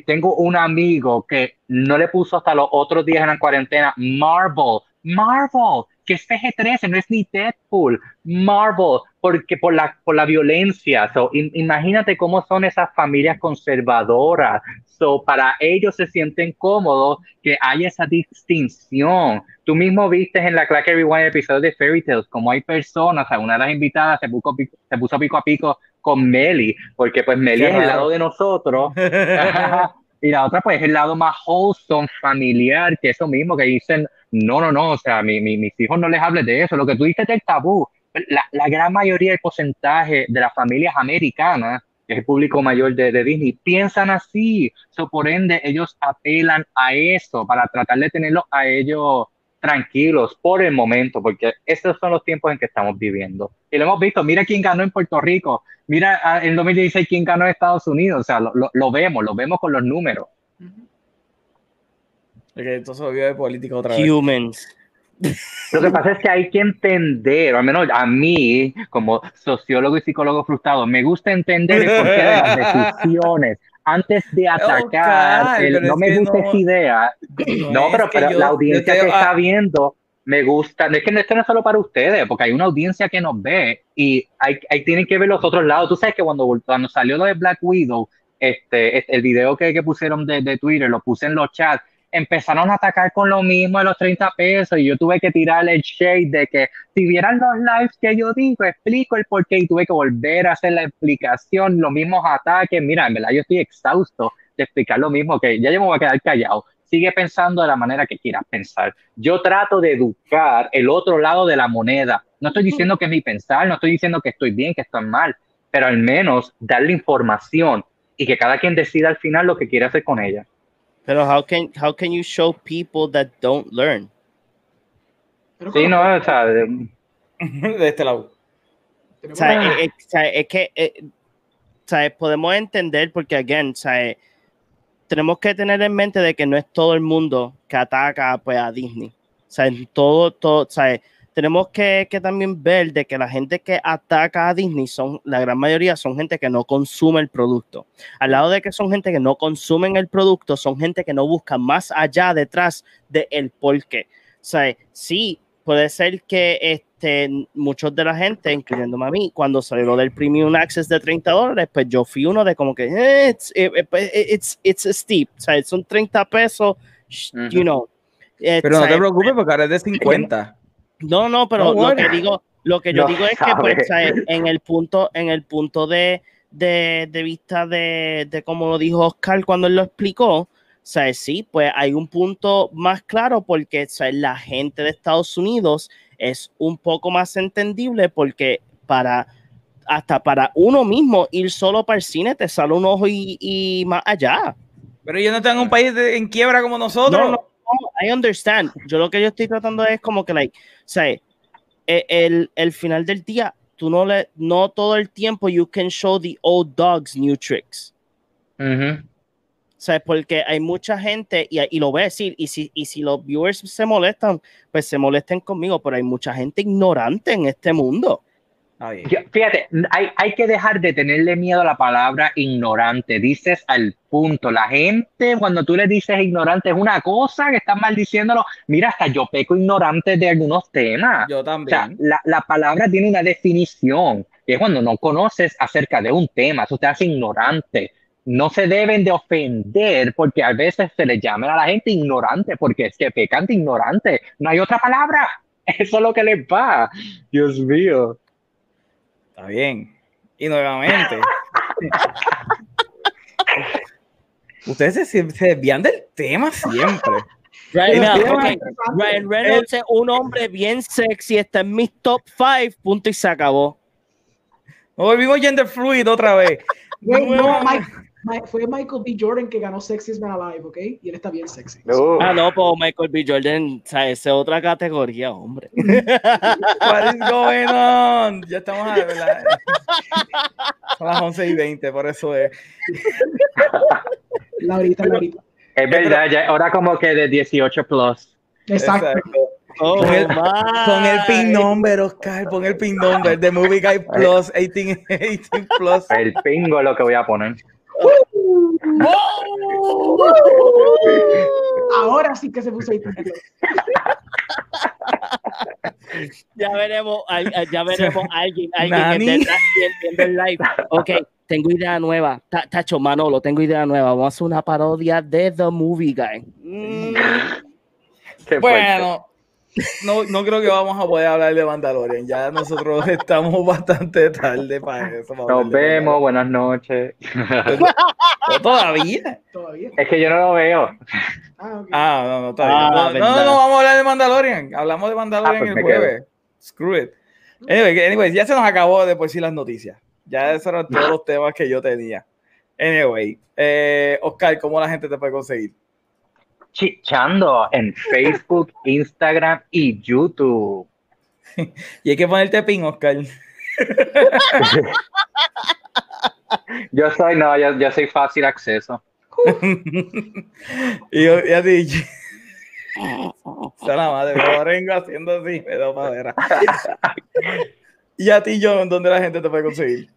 tengo un amigo que no le puso hasta los otros días en la cuarentena Marvel, Marvel, que es PG-13, no es ni Deadpool, Marvel, porque por la, por la violencia. So, imagínate cómo son esas familias conservadoras. So, para ellos se sienten cómodos que haya esa distinción. Tú mismo viste en la Clack Everyone episodio de Fairy Tales, como hay personas, una de las invitadas se puso, se puso pico a pico con Meli, porque pues Meli es el lado de nosotros. y la otra pues es el lado más wholesome, familiar, que eso mismo que dicen, no, no, no, o sea, mi, mis hijos no les hables de eso, lo que tú dices del tabú, la, la, gran mayoría del porcentaje de las familias americanas, que es el público mayor de, de Disney, piensan así, so, por ende ellos apelan a eso para tratar de tenerlos a ellos tranquilos por el momento, porque esos son los tiempos en que estamos viviendo. Y lo hemos visto, mira quién ganó en Puerto Rico, mira ah, en 2016 quién ganó en Estados Unidos, o sea, lo, lo, vemos, lo vemos con los números. entonces volvió de política otra vez. Humans. Lo que pasa es que hay que entender, o al menos a mí, como sociólogo y psicólogo frustrado, me gusta entender el porqué de las decisiones, antes de atacar, no me gusta esa idea. No, pero, la audiencia que está viendo me gusta. No es que esto no es solo para ustedes, porque hay una audiencia que nos ve y hay, hay tienen que ver los otros lados. Tú sabes que cuando, cuando salió lo de Black Widow, este, el video que, que pusieron de, de Twitter, lo puse en los chats empezaron a atacar con lo mismo de los 30 pesos y yo tuve que tirar el shade de que si vieran los lives que yo digo, explico el porqué y tuve que volver a hacer la explicación, los mismos ataques. Mira, en verdad yo estoy exhausto de explicar lo mismo, que ya yo me voy a quedar callado. Sigue pensando de la manera que quieras pensar. Yo trato de educar el otro lado de la moneda. No estoy diciendo que es mi pensar, no estoy diciendo que estoy bien, que estoy mal, pero al menos darle información y que cada quien decida al final lo que quiere hacer con ella. Pero how can how can you show people that don't learn? Sí, no, o sea, de, de este lado. O sea, es, es, que eh, o sea, podemos entender porque again, o sea, tenemos que tener en mente de que no es todo el mundo que ataca pues a Disney. O sea, todo todo, o sea, tenemos que, también ver de que la gente que ataca a Disney son, la gran mayoría son gente que no consume el producto. Al lado de que son gente que no consumen el producto, son gente que no busca más allá detrás del el por qué. O sea, sí, puede ser que este, muchos de la gente, incluyéndome a mí, cuando salió del Premium Access de 30 dólares, pues yo fui uno de como que, eh, it's, it's, it's, steep, o sea, son 30 pesos, you know, Eh, Pero no te preocupes porque ahora es de 50. No, no, pero No, lo que digo, lo que yo No digo es que pues, en el punto, en el punto de, de, de vista de, de como lo dijo Oscar cuando él lo explicó, ¿sabes? sí, pues hay un punto más claro porque ¿sabes? la gente de Estados Unidos es un poco más entendible porque para hasta para uno mismo ir solo para el cine te sale un ojo y, y más allá. Pero ellos no están en un país de- en quiebra como nosotros. No, no, no, I understand. Yo lo que yo estoy tratando es como que, like, o sea, el, el final del día, tú no le, no todo el tiempo you can show the old dogs new tricks. Ujú. ¿Sabes? Porque hay mucha gente, y, y lo voy a decir, y si, y si los viewers se molestan, pues se molesten conmigo, pero hay mucha gente ignorante en este mundo. Fíjate, hay, hay que dejar de tenerle miedo a la palabra ignorante. Dices al punto. La gente, cuando tú le dices ignorante, es una cosa que están maldiciéndolo. Mira, hasta yo peco ignorante de algunos temas. Yo O sea, también. la, la palabra tiene una definición, que es cuando no conoces acerca de un tema, eso te hace ignorante. No se deben de ofender porque a veces se le llama a la gente ignorante porque es que pecan de ignorante. No hay otra palabra. Eso es lo que les va. Dios mío. Está bien. Y nuevamente. Ustedes se, se desvían del tema siempre. Ryan, Ryan Reynolds es un hombre bien sexy, está en mis top 5, punto y se acabó. Nos volvimos gender fluid otra vez. No, Mike- fue Michael B. Jordan que ganó Sexiest Man Alive, ¿ok? Y él está bien sexy. Ah, no, pues Michael B. Jordan, o sea, esa es otra categoría, hombre. What is going on? Ya estamos a ¿verdad? Son las 11 y 20, por eso es. Laurita, Laurita. Es verdad, ya ahora como que de 18 plus. Exacto. Exacto. Oh, Pon el-. Pon el pin number, Oscar. Pon el pin number de Movie Guy Plus 18, 18 Plus. El pingo es lo que voy a poner. Ahora sí que se puso ahí. Ya veremos, ya veremos a alguien, alguien Nani. que esté viendo el live. Ok, tengo idea nueva. Ta- Tacho, Manolo, tengo idea nueva. Vamos a hacer una parodia de The Movie Guy. Mm. Bueno, no, no creo que vamos a poder hablar de Mandalorian. Ya nosotros estamos bastante tarde para eso. para Nos vemos, buenas noches. Mandalorian. ¿O ¿Todavía? Todavía. Es que yo no lo veo. Ah. Ah, no, no, está Ah, bien. No, no, verdad. no, vamos a hablar de Mandalorian. Hablamos de Mandalorian Ah, pues el jueves. Screw it. Anyway, anyways, ya se nos acabó de por sí las noticias. Ya esos eran todos los temas que yo tenía. Anyway, eh, Oscar, ¿cómo la gente te puede conseguir? Chichando en Facebook, Instagram y YouTube. Y hay que ponerte pin, Oscar. Yo soy, no, yo, yo soy fácil acceso. y yo ya dije. Está la madre, me Orengo haciendo así, me da madera. y a ti, John, ¿dónde la gente te puede conseguir?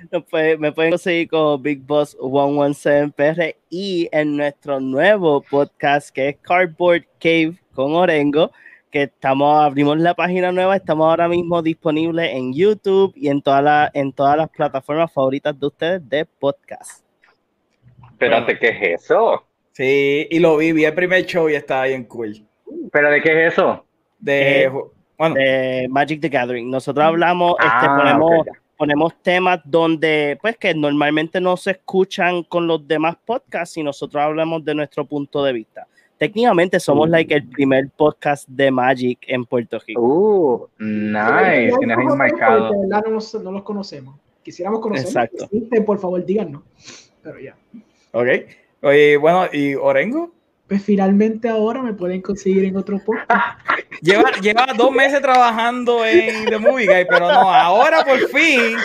me pueden- me pueden conseguir con Big Boss 117 PR y en nuestro nuevo podcast que es Cardboard Cave con Orengo, que estamos, abrimos la página nueva, estamos ahora mismo disponibles en YouTube y en, toda la, en todas las plataformas favoritas de ustedes de podcast. Espérate, ¿qué es eso? Sí, y lo vi, vi el primer show y estaba bien cool. ¿Pero de qué es eso? De, Eh, bueno, de Magic the Gathering. Nosotros hablamos, este, Ah, ponemos, ok, ya. Ponemos temas donde, pues, que normalmente no se escuchan con los demás podcasts y nosotros hablamos de nuestro punto de vista. Técnicamente somos Mm. like el primer podcast de Magic en Puerto Rico. Uh, nice. Tienes ahí marcado. De verdad no, los- no los conocemos. Quisiéramos conocerlos. Exacto. Existen, por favor, díganos. Pero ya. ok. Oye, bueno, ¿y Orengo? Pues finalmente ahora me pueden conseguir en otro podcast. Lleva, lleva dos meses trabajando en The Movie Guy, pero no, ahora por fin,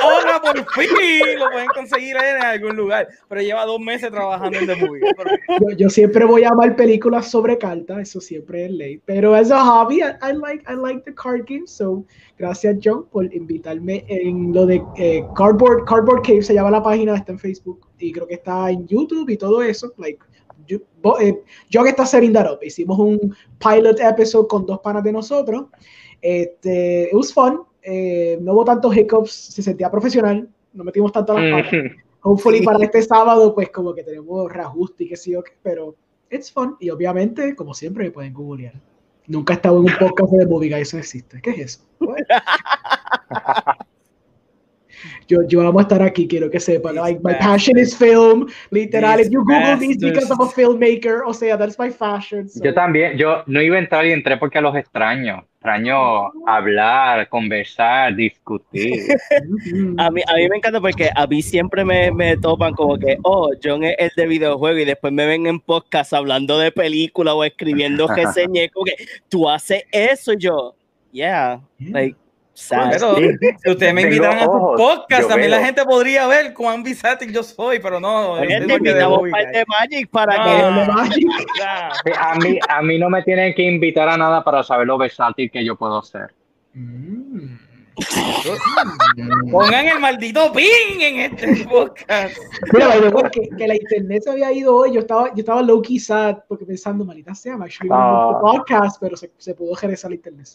ahora por fin lo pueden conseguir en algún lugar. Pero lleva dos meses trabajando en The Movie Guy. Pero- Yo, yo siempre voy a amar películas sobre cartas, eso siempre es ley. Pero as a hobby, I, I like, I like the card game. So, gracias, John, por invitarme en lo de eh, Cardboard, Cardboard Cave, se llama la página, está en Facebook y creo que está en YouTube y todo eso. Like, yo, eh, John está setting that up. Hicimos un pilot episode con dos panas de nosotros. Este, it was fun. Eh, no hubo tantos hiccups, se sentía profesional. No metimos tanto las patas. Hopefully para este sábado, pues como que tenemos reajuste y qué sé yo qué, pero it's fun. Y obviamente, como siempre, me pueden googlear. Nunca he estado en un podcast de Movie Guy, eso existe. ¿Qué es eso? Yo, yo vamos a estar aquí, quiero que sepan. Like, my passion is film. Literal, if you Google me, it's because I'm a filmmaker. O sea, that's my fashion. so- Yo también, yo no iba a entrar y entré porque los extraño. Extraño hablar, conversar, discutir. A mí, a mí me encanta porque a mí siempre me, me topan como que, oh, John es el de videojuego y después me ven en podcast hablando de película o escribiendo reseñas, como que tú haces eso y yo, yeah, Yeah. like. Pero Sí. si ustedes me invitaran a su ojos, podcast, también la gente podría ver cuán bisátil yo soy, pero no. Oye, te invitamos de Magic para No. que Ah. A mí, a mí no me tienen que invitar a nada para saber lo versátil que yo puedo ser. Mm. Pongan el maldito ping en este podcast. Mira, que, que la internet se había ido hoy. Yo estaba, yo estaba low key sad porque pensando, malita sea, me a Ah. un podcast, pero se, se pudo regresar la internet.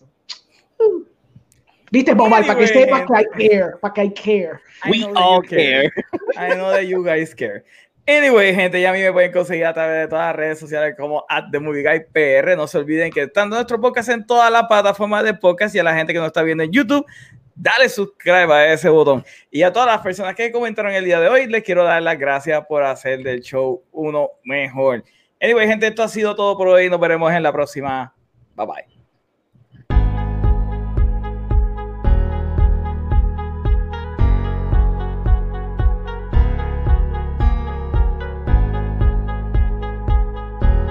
Viste, Bomal, para que Anyway, sepas que I care, para que I care. I we all you care. care. I know that you guys care. Anyway, gente, ya a mí me pueden conseguir a través de todas las redes sociales como at The Movie Guy PR. No se olviden que están nuestro podcast en todas las plataformas de podcast y a la gente que nos está viendo en YouTube, dale subscribe a ese botón. Y a todas las personas que comentaron el día de hoy, les quiero dar las gracias por hacer del show uno mejor. Anyway, gente, esto ha sido todo por hoy. Nos veremos en la próxima. Bye bye.